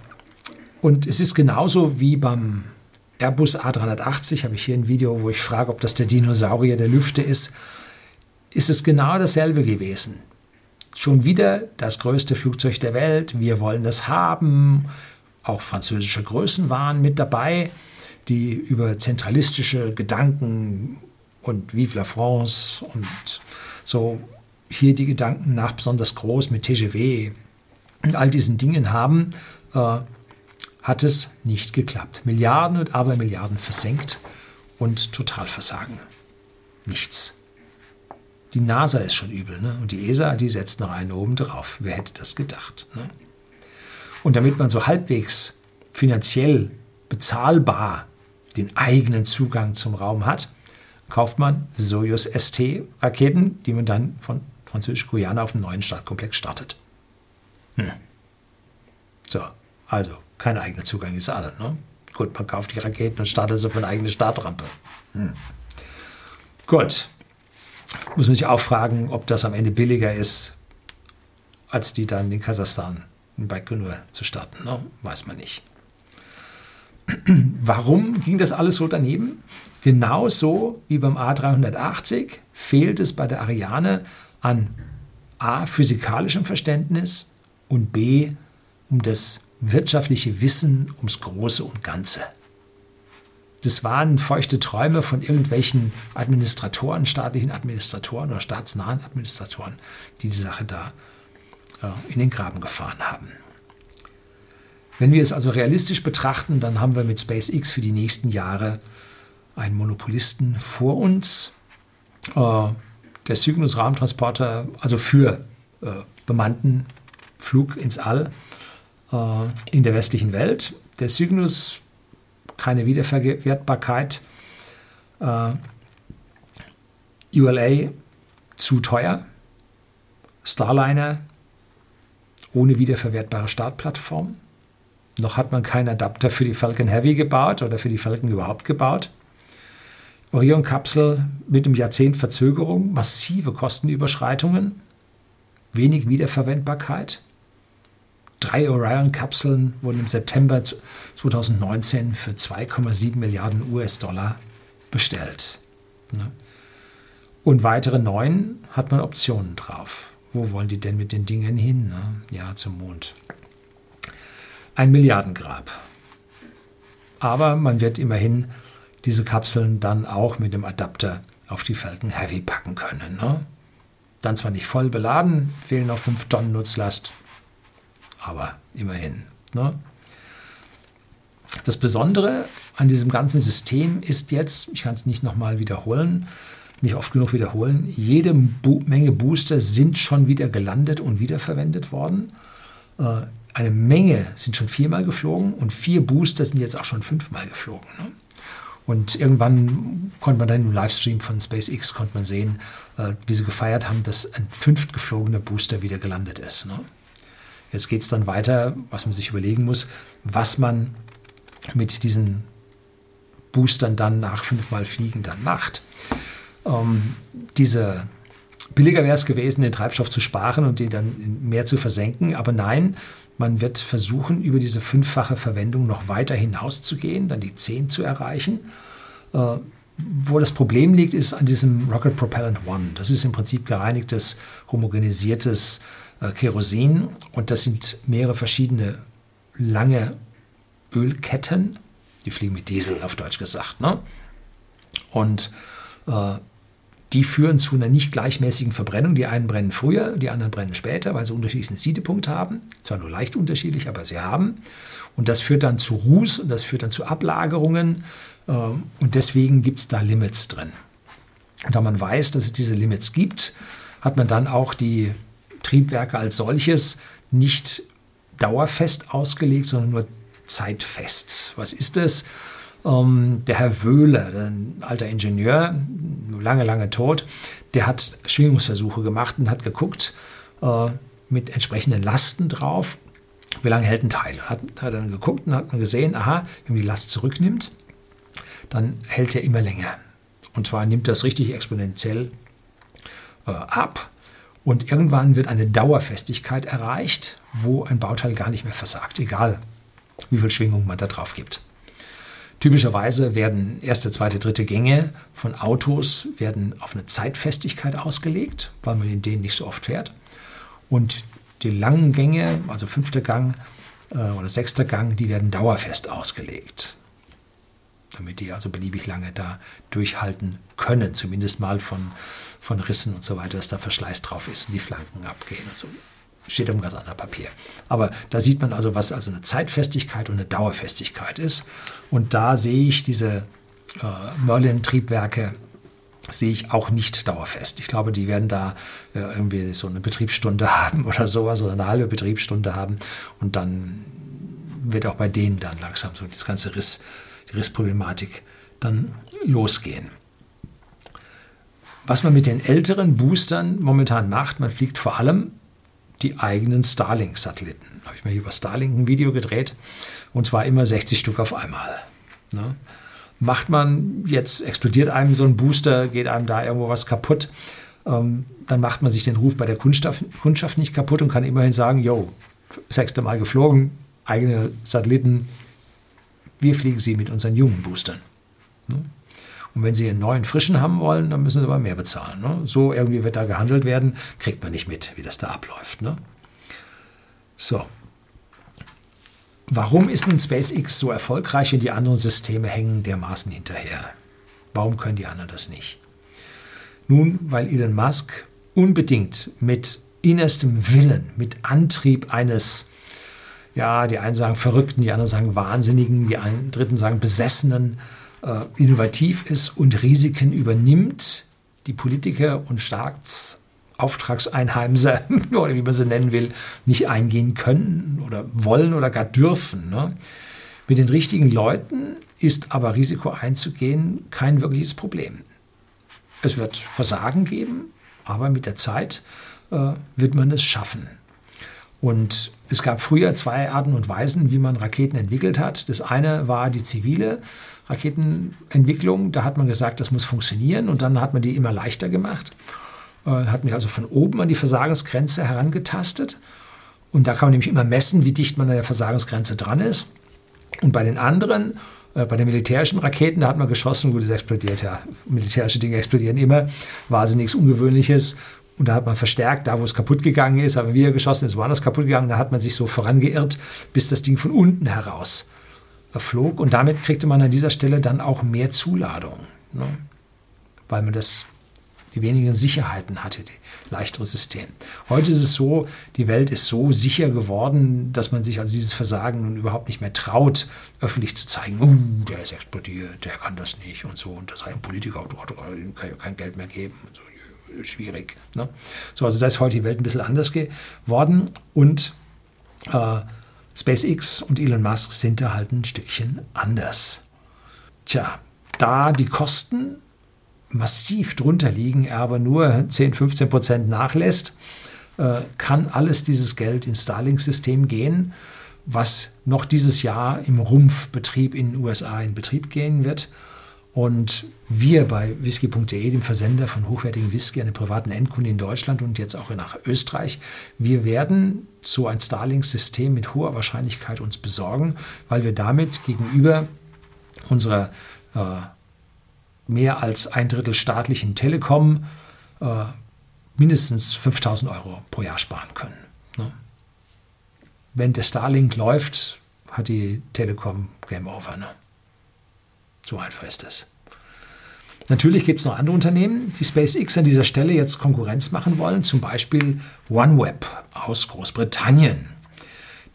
und es ist genauso wie beim Airbus A380, habe ich hier ein Video, wo ich frage, ob das der Dinosaurier der Lüfte ist, ist es genau dasselbe gewesen. Schon wieder das größte Flugzeug der Welt, wir wollen das haben. Auch französische Größen waren mit dabei die über zentralistische Gedanken und Vive la France und so hier die Gedanken nach besonders groß mit TGW und all diesen Dingen haben, äh, hat es nicht geklappt. Milliarden und Abermilliarden versenkt und Totalversagen. Nichts. Die NASA ist schon übel ne? und die ESA, die setzt noch einen oben drauf. Wer hätte das gedacht? Ne? Und damit man so halbwegs finanziell bezahlbar den eigenen Zugang zum Raum hat, kauft man Soyuz ST-Raketen, die man dann von Französisch-Guyana auf dem neuen Startkomplex startet. Hm. So, also kein eigener Zugang ist alle. Ne? Gut, man kauft die Raketen und startet sie eine eigene Startrampe. Hm. Gut. Muss man sich auch fragen, ob das am Ende billiger ist, als die dann in Kasachstan in Baikonur zu starten. Ne? Weiß man nicht. Warum ging das alles so daneben? Genauso wie beim A380 fehlt es bei der Ariane an A physikalischem Verständnis und B um das wirtschaftliche Wissen ums Große und Ganze. Das waren feuchte Träume von irgendwelchen Administratoren, staatlichen Administratoren oder staatsnahen Administratoren, die die Sache da äh, in den Graben gefahren haben. Wenn wir es also realistisch betrachten, dann haben wir mit SpaceX für die nächsten Jahre einen Monopolisten vor uns. Äh, der Cygnus Rahmentransporter, also für äh, bemannten Flug ins All äh, in der westlichen Welt. Der Cygnus, keine Wiederverwertbarkeit. Äh, ULA zu teuer. Starliner ohne wiederverwertbare Startplattform. Noch hat man keinen Adapter für die Falcon Heavy gebaut oder für die Falcon überhaupt gebaut. Orion-Kapsel mit einem Jahrzehnt Verzögerung, massive Kostenüberschreitungen, wenig Wiederverwendbarkeit. Drei Orion-Kapseln wurden im September 2019 für 2,7 Milliarden US-Dollar bestellt. Ne? Und weitere neun hat man Optionen drauf. Wo wollen die denn mit den Dingen hin? Ne? Ja, zum Mond. Ein Milliardengrab. Aber man wird immerhin diese Kapseln dann auch mit dem Adapter auf die Falcon Heavy packen können. Ne? Dann zwar nicht voll beladen, fehlen noch 5 Tonnen Nutzlast, aber immerhin. Ne? Das Besondere an diesem ganzen System ist jetzt, ich kann es nicht nochmal wiederholen, nicht oft genug wiederholen, jede Menge Booster sind schon wieder gelandet und wiederverwendet worden. Äh, eine Menge sind schon viermal geflogen und vier Booster sind jetzt auch schon fünfmal geflogen. Ne? Und irgendwann konnte man dann im Livestream von SpaceX konnte man sehen, äh, wie sie gefeiert haben, dass ein fünft geflogener Booster wieder gelandet ist. Ne? Jetzt geht es dann weiter, was man sich überlegen muss, was man mit diesen Boostern dann nach fünfmal Fliegen dann macht. Ähm, diese billiger wäre es gewesen, den Treibstoff zu sparen und den dann mehr zu versenken. Aber nein, man wird versuchen, über diese fünffache Verwendung noch weiter hinauszugehen, dann die 10 zu erreichen. Äh, wo das Problem liegt, ist an diesem Rocket Propellant One. Das ist im Prinzip gereinigtes, homogenisiertes äh, Kerosin und das sind mehrere verschiedene lange Ölketten. Die fliegen mit Diesel, auf Deutsch gesagt. Ne? Und äh, die führen zu einer nicht gleichmäßigen Verbrennung. Die einen brennen früher, die anderen brennen später, weil sie unterschiedlichen Siedepunkt haben. Zwar nur leicht unterschiedlich, aber sie haben. Und das führt dann zu Ruß und das führt dann zu Ablagerungen. Äh, und deswegen gibt es da Limits drin. Und da man weiß, dass es diese Limits gibt, hat man dann auch die Triebwerke als solches nicht dauerfest ausgelegt, sondern nur zeitfest. Was ist das? Ähm, der Herr Wöhler, ein alter Ingenieur, lange, lange tot, der hat Schwingungsversuche gemacht und hat geguckt äh, mit entsprechenden Lasten drauf, wie lange hält ein Teil. Hat, hat dann geguckt und hat man gesehen, aha, wenn man die Last zurücknimmt, dann hält er immer länger. Und zwar nimmt das richtig exponentiell äh, ab. Und irgendwann wird eine Dauerfestigkeit erreicht, wo ein Bauteil gar nicht mehr versagt, egal wie viel Schwingung man da drauf gibt. Typischerweise werden erste, zweite, dritte Gänge von Autos werden auf eine Zeitfestigkeit ausgelegt, weil man in denen nicht so oft fährt. Und die langen Gänge, also fünfter Gang äh, oder sechster Gang, die werden dauerfest ausgelegt, damit die also beliebig lange da durchhalten können, zumindest mal von, von Rissen und so weiter, dass da Verschleiß drauf ist und die Flanken abgehen. Also steht auf ganz anderen Papier. Aber da sieht man also, was also eine Zeitfestigkeit und eine Dauerfestigkeit ist. Und da sehe ich diese äh, Merlin-Triebwerke sehe ich auch nicht dauerfest. Ich glaube, die werden da äh, irgendwie so eine Betriebsstunde [laughs] haben oder sowas oder eine halbe Betriebsstunde haben und dann wird auch bei denen dann langsam so das ganze Riss, die Rissproblematik dann losgehen. Was man mit den älteren Boostern momentan macht, man fliegt vor allem die eigenen Starlink-Satelliten. Da habe ich mir über Starlink ein Video gedreht und zwar immer 60 Stück auf einmal. Ne? Macht man jetzt, explodiert einem so ein Booster, geht einem da irgendwo was kaputt, ähm, dann macht man sich den Ruf bei der Kundschaft, Kundschaft nicht kaputt und kann immerhin sagen, yo, sechste Mal geflogen, eigene Satelliten, wir fliegen sie mit unseren jungen Boostern. Ne? Und wenn Sie einen neuen, frischen haben wollen, dann müssen Sie aber mehr bezahlen. Ne? So irgendwie wird da gehandelt werden, kriegt man nicht mit, wie das da abläuft. Ne? So. Warum ist nun SpaceX so erfolgreich und die anderen Systeme hängen dermaßen hinterher? Warum können die anderen das nicht? Nun, weil Elon Musk unbedingt mit innerstem Willen, mit Antrieb eines, ja, die einen sagen Verrückten, die anderen sagen Wahnsinnigen, die einen Dritten sagen Besessenen, innovativ ist und Risiken übernimmt, die Politiker und Staatsauftragseinheimser [laughs] oder wie man sie nennen will, nicht eingehen können oder wollen oder gar dürfen. Ne? Mit den richtigen Leuten ist aber Risiko einzugehen kein wirkliches Problem. Es wird Versagen geben, aber mit der Zeit äh, wird man es schaffen. Und es gab früher zwei Arten und Weisen, wie man Raketen entwickelt hat. Das eine war die zivile Raketenentwicklung. Da hat man gesagt, das muss funktionieren und dann hat man die immer leichter gemacht. Äh, hat mich also von oben an die Versagensgrenze herangetastet. Und da kann man nämlich immer messen, wie dicht man an der Versagensgrenze dran ist. Und bei den anderen, äh, bei den militärischen Raketen, da hat man geschossen, gut, es explodiert ja. Militärische Dinge explodieren immer, war also nichts Ungewöhnliches. Und da hat man verstärkt, da wo es kaputt gegangen ist, haben wir geschossen, ist woanders kaputt gegangen, da hat man sich so vorangeirrt, bis das Ding von unten heraus flog. Und damit kriegte man an dieser Stelle dann auch mehr Zuladung, ne? weil man das, die wenigen Sicherheiten hatte, die leichtere System. Heute ist es so, die Welt ist so sicher geworden, dass man sich also dieses Versagen nun überhaupt nicht mehr traut, öffentlich zu zeigen, uh, der ist explodiert, der kann das nicht und so. Und das sei ein Politiker, dem kann ja kein Geld mehr geben. Und so schwierig. Ne? So, also da ist heute die Welt ein bisschen anders geworden und äh, SpaceX und Elon Musk sind da halt ein Stückchen anders. Tja, da die Kosten massiv drunter liegen, er aber nur 10, 15 Prozent nachlässt, äh, kann alles dieses Geld ins Starlink-System gehen, was noch dieses Jahr im Rumpfbetrieb in den USA in Betrieb gehen wird. Und wir bei whisky.de, dem Versender von hochwertigem Whisky an den privaten Endkunden in Deutschland und jetzt auch nach Österreich, wir werden so ein Starlink-System mit hoher Wahrscheinlichkeit uns besorgen, weil wir damit gegenüber unserer äh, mehr als ein Drittel staatlichen Telekom äh, mindestens 5000 Euro pro Jahr sparen können. Ne? Wenn der Starlink läuft, hat die Telekom Game Over. Ne? So einfach ist es. Natürlich gibt es noch andere Unternehmen, die SpaceX an dieser Stelle jetzt Konkurrenz machen wollen, zum Beispiel OneWeb aus Großbritannien.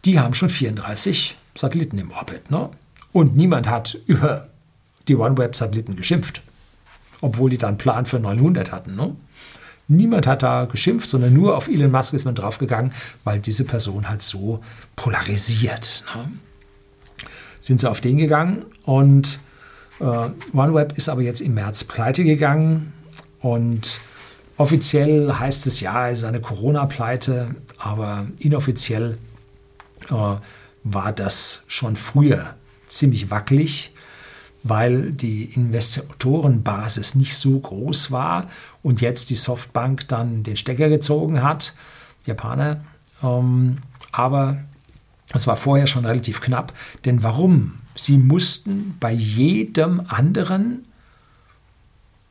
Die haben schon 34 Satelliten im Orbit. Ne? Und niemand hat über die OneWeb-Satelliten geschimpft, obwohl die dann Plan für 900 hatten. Ne? Niemand hat da geschimpft, sondern nur auf Elon Musk ist man draufgegangen, weil diese Person halt so polarisiert. Ne? Sind sie auf den gegangen und OneWeb ist aber jetzt im März pleite gegangen und offiziell heißt es ja, es ist eine Corona-Pleite, aber inoffiziell äh, war das schon früher ziemlich wackelig, weil die Investorenbasis nicht so groß war und jetzt die Softbank dann den Stecker gezogen hat, Japaner. Ähm, aber es war vorher schon relativ knapp, denn warum Sie mussten bei jedem anderen,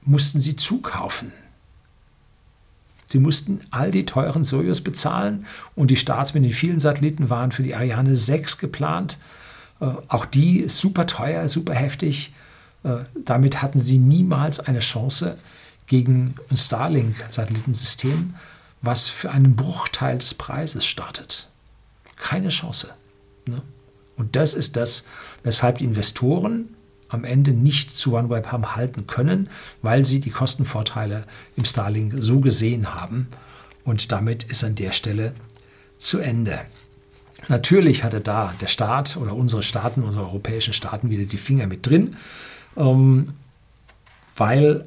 mussten sie zukaufen. Sie mussten all die teuren Sojus bezahlen und die Starts mit den vielen Satelliten waren für die Ariane 6 geplant. Äh, auch die super teuer, super heftig. Äh, damit hatten sie niemals eine Chance gegen ein Starlink-Satellitensystem, was für einen Bruchteil des Preises startet. Keine Chance. Ne? Und das ist das, weshalb die Investoren am Ende nicht zu OneWeb haben halten können, weil sie die Kostenvorteile im Starlink so gesehen haben. Und damit ist an der Stelle zu Ende. Natürlich hatte da der Staat oder unsere Staaten, unsere europäischen Staaten wieder die Finger mit drin, ähm, weil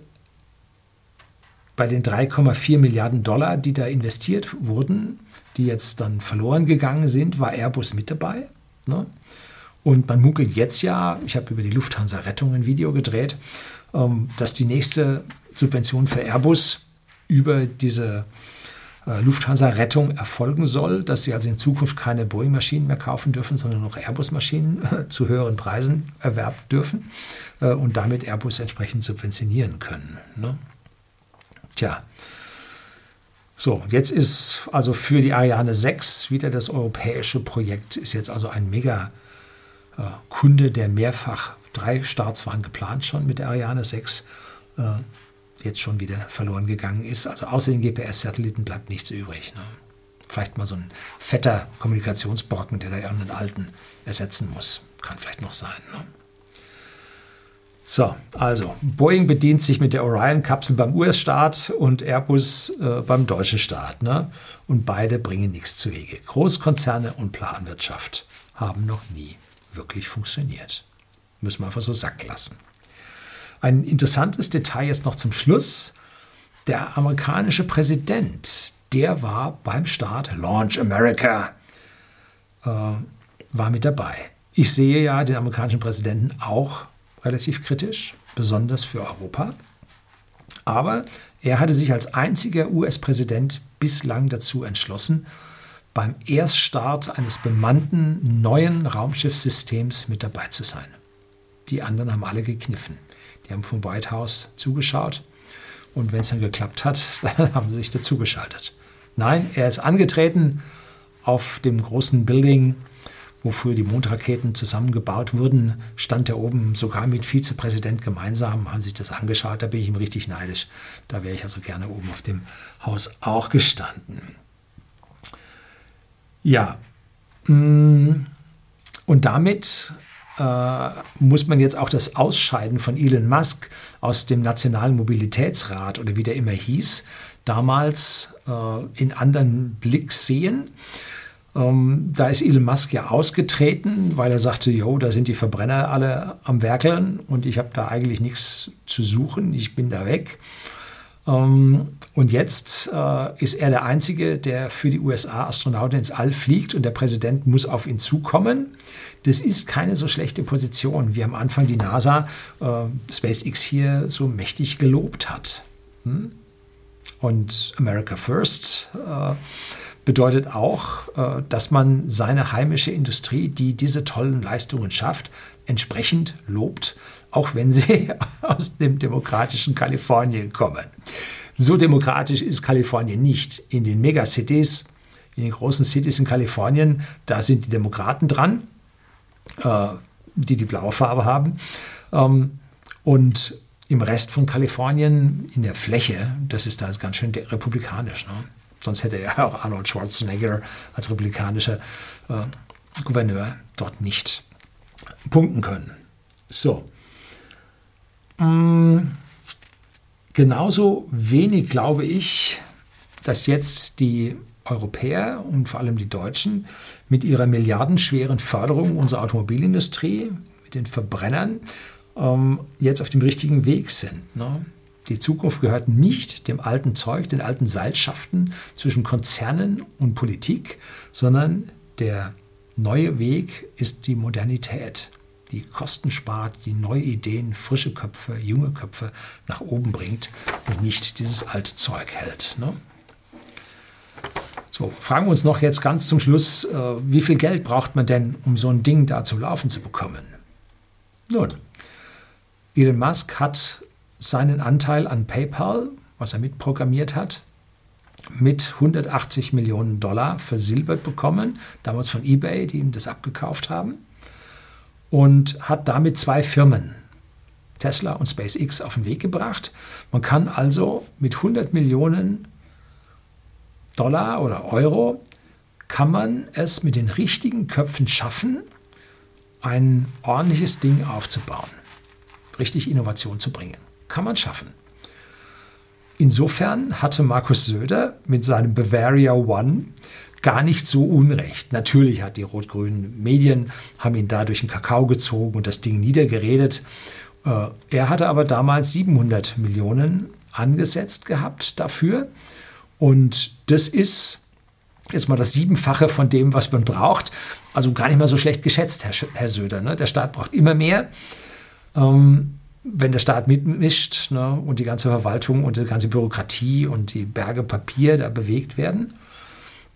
bei den 3,4 Milliarden Dollar, die da investiert wurden, die jetzt dann verloren gegangen sind, war Airbus mit dabei. Ne? Und man munkelt jetzt ja, ich habe über die Lufthansa Rettung ein Video gedreht, ähm, dass die nächste Subvention für Airbus über diese äh, Lufthansa Rettung erfolgen soll, dass sie also in Zukunft keine Boeing-Maschinen mehr kaufen dürfen, sondern noch Airbus-Maschinen äh, zu höheren Preisen erwerben dürfen äh, und damit Airbus entsprechend subventionieren können. Ne? Tja, so, jetzt ist also für die Ariane 6 wieder das europäische Projekt, ist jetzt also ein mega äh, der mehrfach, drei Starts waren geplant schon mit der Ariane 6, äh, jetzt schon wieder verloren gegangen ist. Also außer den GPS-Satelliten bleibt nichts übrig. Ne? Vielleicht mal so ein fetter Kommunikationsbrocken, der da irgendeinen alten ersetzen muss. Kann vielleicht noch sein. Ne? So, also Boeing bedient sich mit der Orion-Kapsel beim US-Staat und Airbus äh, beim deutschen Staat. Ne? Und beide bringen nichts zu Wege. Großkonzerne und Planwirtschaft haben noch nie wirklich funktioniert. Müssen wir einfach so sacken lassen. Ein interessantes Detail jetzt noch zum Schluss. Der amerikanische Präsident, der war beim Start Launch America, äh, war mit dabei. Ich sehe ja den amerikanischen Präsidenten auch relativ kritisch, besonders für Europa. Aber er hatte sich als einziger US-Präsident bislang dazu entschlossen, beim Erststart eines bemannten neuen Raumschiffsystems mit dabei zu sein. Die anderen haben alle gekniffen. Die haben vom White House zugeschaut und wenn es dann geklappt hat, [laughs] dann haben sie sich dazugeschaltet. Nein, er ist angetreten auf dem großen Building wofür die Mondraketen zusammengebaut wurden, stand er oben sogar mit Vizepräsident gemeinsam, haben sich das angeschaut. Da bin ich ihm richtig neidisch. Da wäre ich also gerne oben auf dem Haus auch gestanden. Ja, mm, und damit äh, muss man jetzt auch das Ausscheiden von Elon Musk aus dem Nationalen Mobilitätsrat oder wie der immer hieß, damals äh, in anderen Blick sehen. Ähm, da ist Elon Musk ja ausgetreten, weil er sagte, jo, da sind die Verbrenner alle am Werkeln und ich habe da eigentlich nichts zu suchen, ich bin da weg. Ähm, und jetzt äh, ist er der Einzige, der für die USA Astronauten ins All fliegt und der Präsident muss auf ihn zukommen. Das ist keine so schlechte Position, wie am Anfang die NASA äh, SpaceX hier so mächtig gelobt hat. Hm? Und America First äh, bedeutet auch, äh, dass man seine heimische Industrie, die diese tollen Leistungen schafft, entsprechend lobt, auch wenn sie [laughs] aus dem demokratischen Kalifornien kommen. So demokratisch ist Kalifornien nicht. In den Megacities, in den großen Cities in Kalifornien, da sind die Demokraten dran, äh, die die blaue Farbe haben. Ähm, und im Rest von Kalifornien, in der Fläche, das ist da ganz schön republikanisch. Ne? Sonst hätte er auch Arnold Schwarzenegger als republikanischer äh, Gouverneur dort nicht punkten können. So. Mm, genauso wenig glaube ich, dass jetzt die Europäer und vor allem die Deutschen mit ihrer milliardenschweren Förderung unserer Automobilindustrie, mit den Verbrennern, ähm, jetzt auf dem richtigen Weg sind. Ne? Die Zukunft gehört nicht dem alten Zeug, den alten Seilschaften zwischen Konzernen und Politik, sondern der neue Weg ist die Modernität, die Kosten spart, die neue Ideen, frische Köpfe, junge Köpfe nach oben bringt und nicht dieses alte Zeug hält. Ne? So, fragen wir uns noch jetzt ganz zum Schluss, äh, wie viel Geld braucht man denn, um so ein Ding da zu laufen zu bekommen? Nun, Elon Musk hat seinen Anteil an PayPal, was er mitprogrammiert hat, mit 180 Millionen Dollar versilbert bekommen, damals von eBay, die ihm das abgekauft haben, und hat damit zwei Firmen, Tesla und SpaceX, auf den Weg gebracht. Man kann also mit 100 Millionen Dollar oder Euro, kann man es mit den richtigen Köpfen schaffen, ein ordentliches Ding aufzubauen, richtig Innovation zu bringen kann man schaffen. Insofern hatte Markus Söder mit seinem Bavaria One gar nicht so unrecht. Natürlich hat die rot-grünen Medien haben ihn da durch den Kakao gezogen und das Ding niedergeredet. Äh, er hatte aber damals 700 Millionen angesetzt gehabt dafür. Und das ist jetzt mal das Siebenfache von dem, was man braucht. Also gar nicht mal so schlecht geschätzt, Herr, Söder. Ne? Der Staat braucht immer mehr. Ähm, wenn der Staat mitmischt ne, und die ganze Verwaltung und die ganze Bürokratie und die Berge Papier da bewegt werden.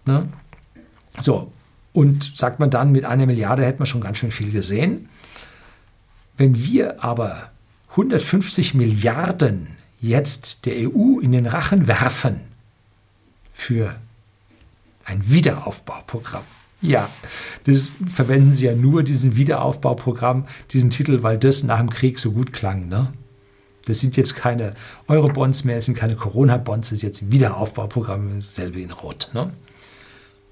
Ne? So, und sagt man dann, mit einer Milliarde hätte man schon ganz schön viel gesehen. Wenn wir aber 150 Milliarden jetzt der EU in den Rachen werfen für ein Wiederaufbauprogramm, ja, das verwenden sie ja nur, diesen Wiederaufbauprogramm, diesen Titel, weil das nach dem Krieg so gut klang. Ne? Das sind jetzt keine Euro-Bonds mehr, es sind keine Corona-Bonds, das ist jetzt Wiederaufbauprogramm, dasselbe in Rot ne?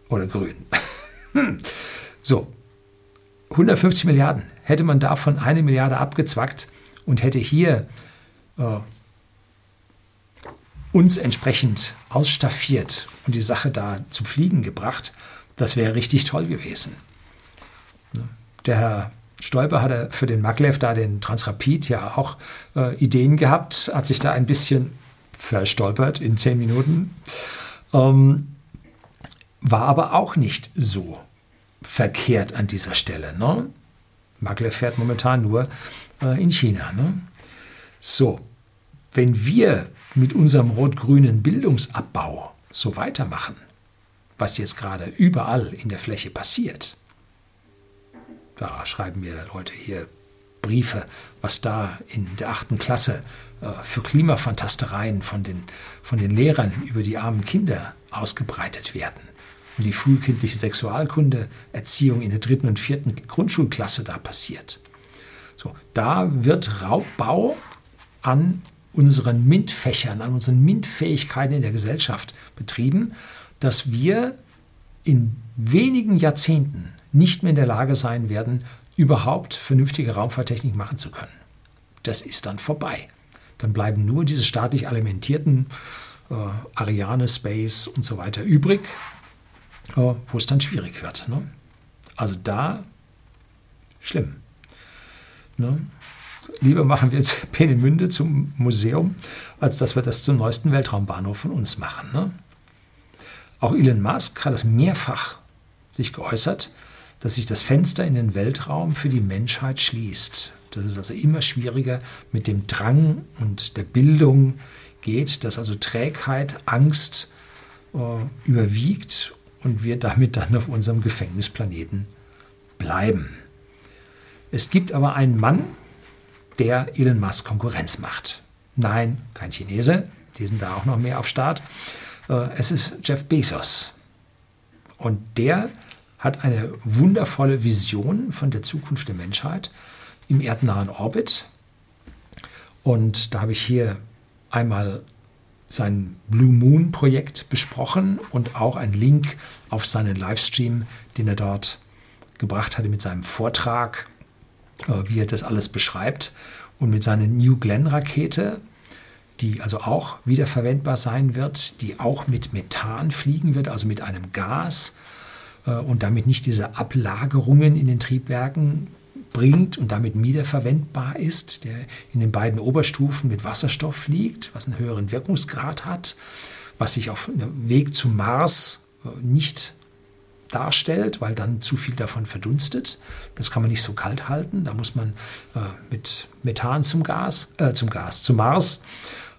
oder Grün. [laughs] so, 150 Milliarden. Hätte man davon eine Milliarde abgezwackt und hätte hier äh, uns entsprechend ausstaffiert und die Sache da zum Fliegen gebracht, das wäre richtig toll gewesen. Der Herr Stoiber hatte für den Maglev da den Transrapid ja auch äh, Ideen gehabt, hat sich da ein bisschen verstolpert in zehn Minuten, ähm, war aber auch nicht so verkehrt an dieser Stelle. Ne? Maglev fährt momentan nur äh, in China. Ne? So, wenn wir mit unserem rot-grünen Bildungsabbau so weitermachen, was jetzt gerade überall in der Fläche passiert, da schreiben mir Leute hier Briefe, was da in der achten Klasse äh, für Klimafantastereien von den, von den Lehrern über die armen Kinder ausgebreitet werden. Und die frühkindliche Sexualkunde, Erziehung in der dritten und vierten Grundschulklasse da passiert. So, da wird Raubbau an unseren MINT-Fächern, an unseren MINT-Fähigkeiten in der Gesellschaft betrieben, dass wir in wenigen Jahrzehnten nicht mehr in der Lage sein werden, überhaupt vernünftige Raumfahrttechnik machen zu können. Das ist dann vorbei. Dann bleiben nur diese staatlich alimentierten äh, Ariane, Space und so weiter übrig, äh, wo es dann schwierig wird. Ne? Also da schlimm. Ne? Lieber machen wir jetzt Peenemünde zum Museum, als dass wir das zum neuesten Weltraumbahnhof von uns machen. Ne? Auch Elon Musk hat es mehrfach sich geäußert, dass sich das Fenster in den Weltraum für die Menschheit schließt. Dass es also immer schwieriger mit dem Drang und der Bildung geht, dass also Trägheit, Angst äh, überwiegt und wir damit dann auf unserem Gefängnisplaneten bleiben. Es gibt aber einen Mann, der Elon Musk Konkurrenz macht. Nein, kein Chinese, die sind da auch noch mehr auf Start. Äh, es ist Jeff Bezos. Und der hat eine wundervolle Vision von der Zukunft der Menschheit im erdnahen Orbit. Und da habe ich hier einmal sein Blue Moon Projekt besprochen und auch einen Link auf seinen Livestream, den er dort gebracht hatte mit seinem Vortrag, äh, wie er das alles beschreibt. Und mit seiner New Glenn Rakete, die also auch wiederverwendbar sein wird, die auch mit Methan fliegen wird, also mit einem Gas, äh, und damit nicht diese Ablagerungen in den Triebwerken bringt und damit wiederverwendbar ist, der in den beiden Oberstufen mit Wasserstoff fliegt, was einen höheren Wirkungsgrad hat, was sich auf dem Weg zum Mars äh, nicht darstellt, weil dann zu viel davon verdunstet. Das kann man nicht so kalt halten. Da muss man äh, mit Methan zum Gas, äh, zum Gas, zum Mars.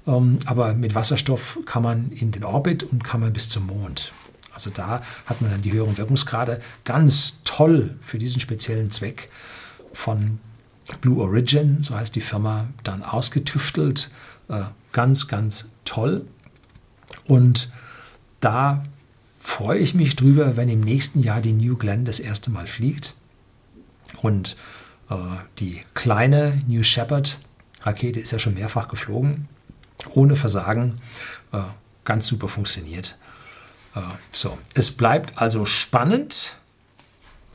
Ähm, aber mit Wasserstoff kann man in den Orbit und kann man bis zum Mond. Also da hat man dann die höheren Wirkungsgrade ganz toll für diesen speziellen Zweck von Blue Origin, so heißt die Firma, dann ausgetüftelt. Äh, ganz, ganz toll. Und da freue ich mich drüber, wenn im nächsten Jahr die New Glenn das erste Mal fliegt und äh, die kleine New Shepard Rakete ist ja schon mehrfach geflogen, ohne Versagen, äh, ganz super funktioniert. Äh, so, es bleibt also spannend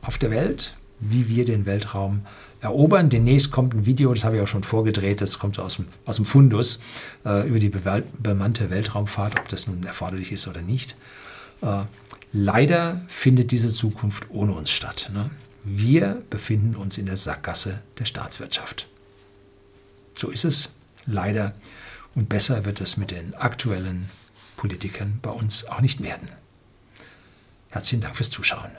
auf der Welt, wie wir den Weltraum erobern. Demnächst kommt ein Video, das habe ich auch schon vorgedreht, das kommt aus dem, aus dem Fundus, äh, über die bemannte Weltraumfahrt, ob das nun erforderlich ist oder nicht. Äh, leider findet diese Zukunft ohne uns statt. Ne? Wir befinden uns in der Sackgasse der Staatswirtschaft. So ist es leider. Und besser wird es mit den aktuellen Politikern bei uns auch nicht werden. Herzlichen Dank fürs Zuschauen.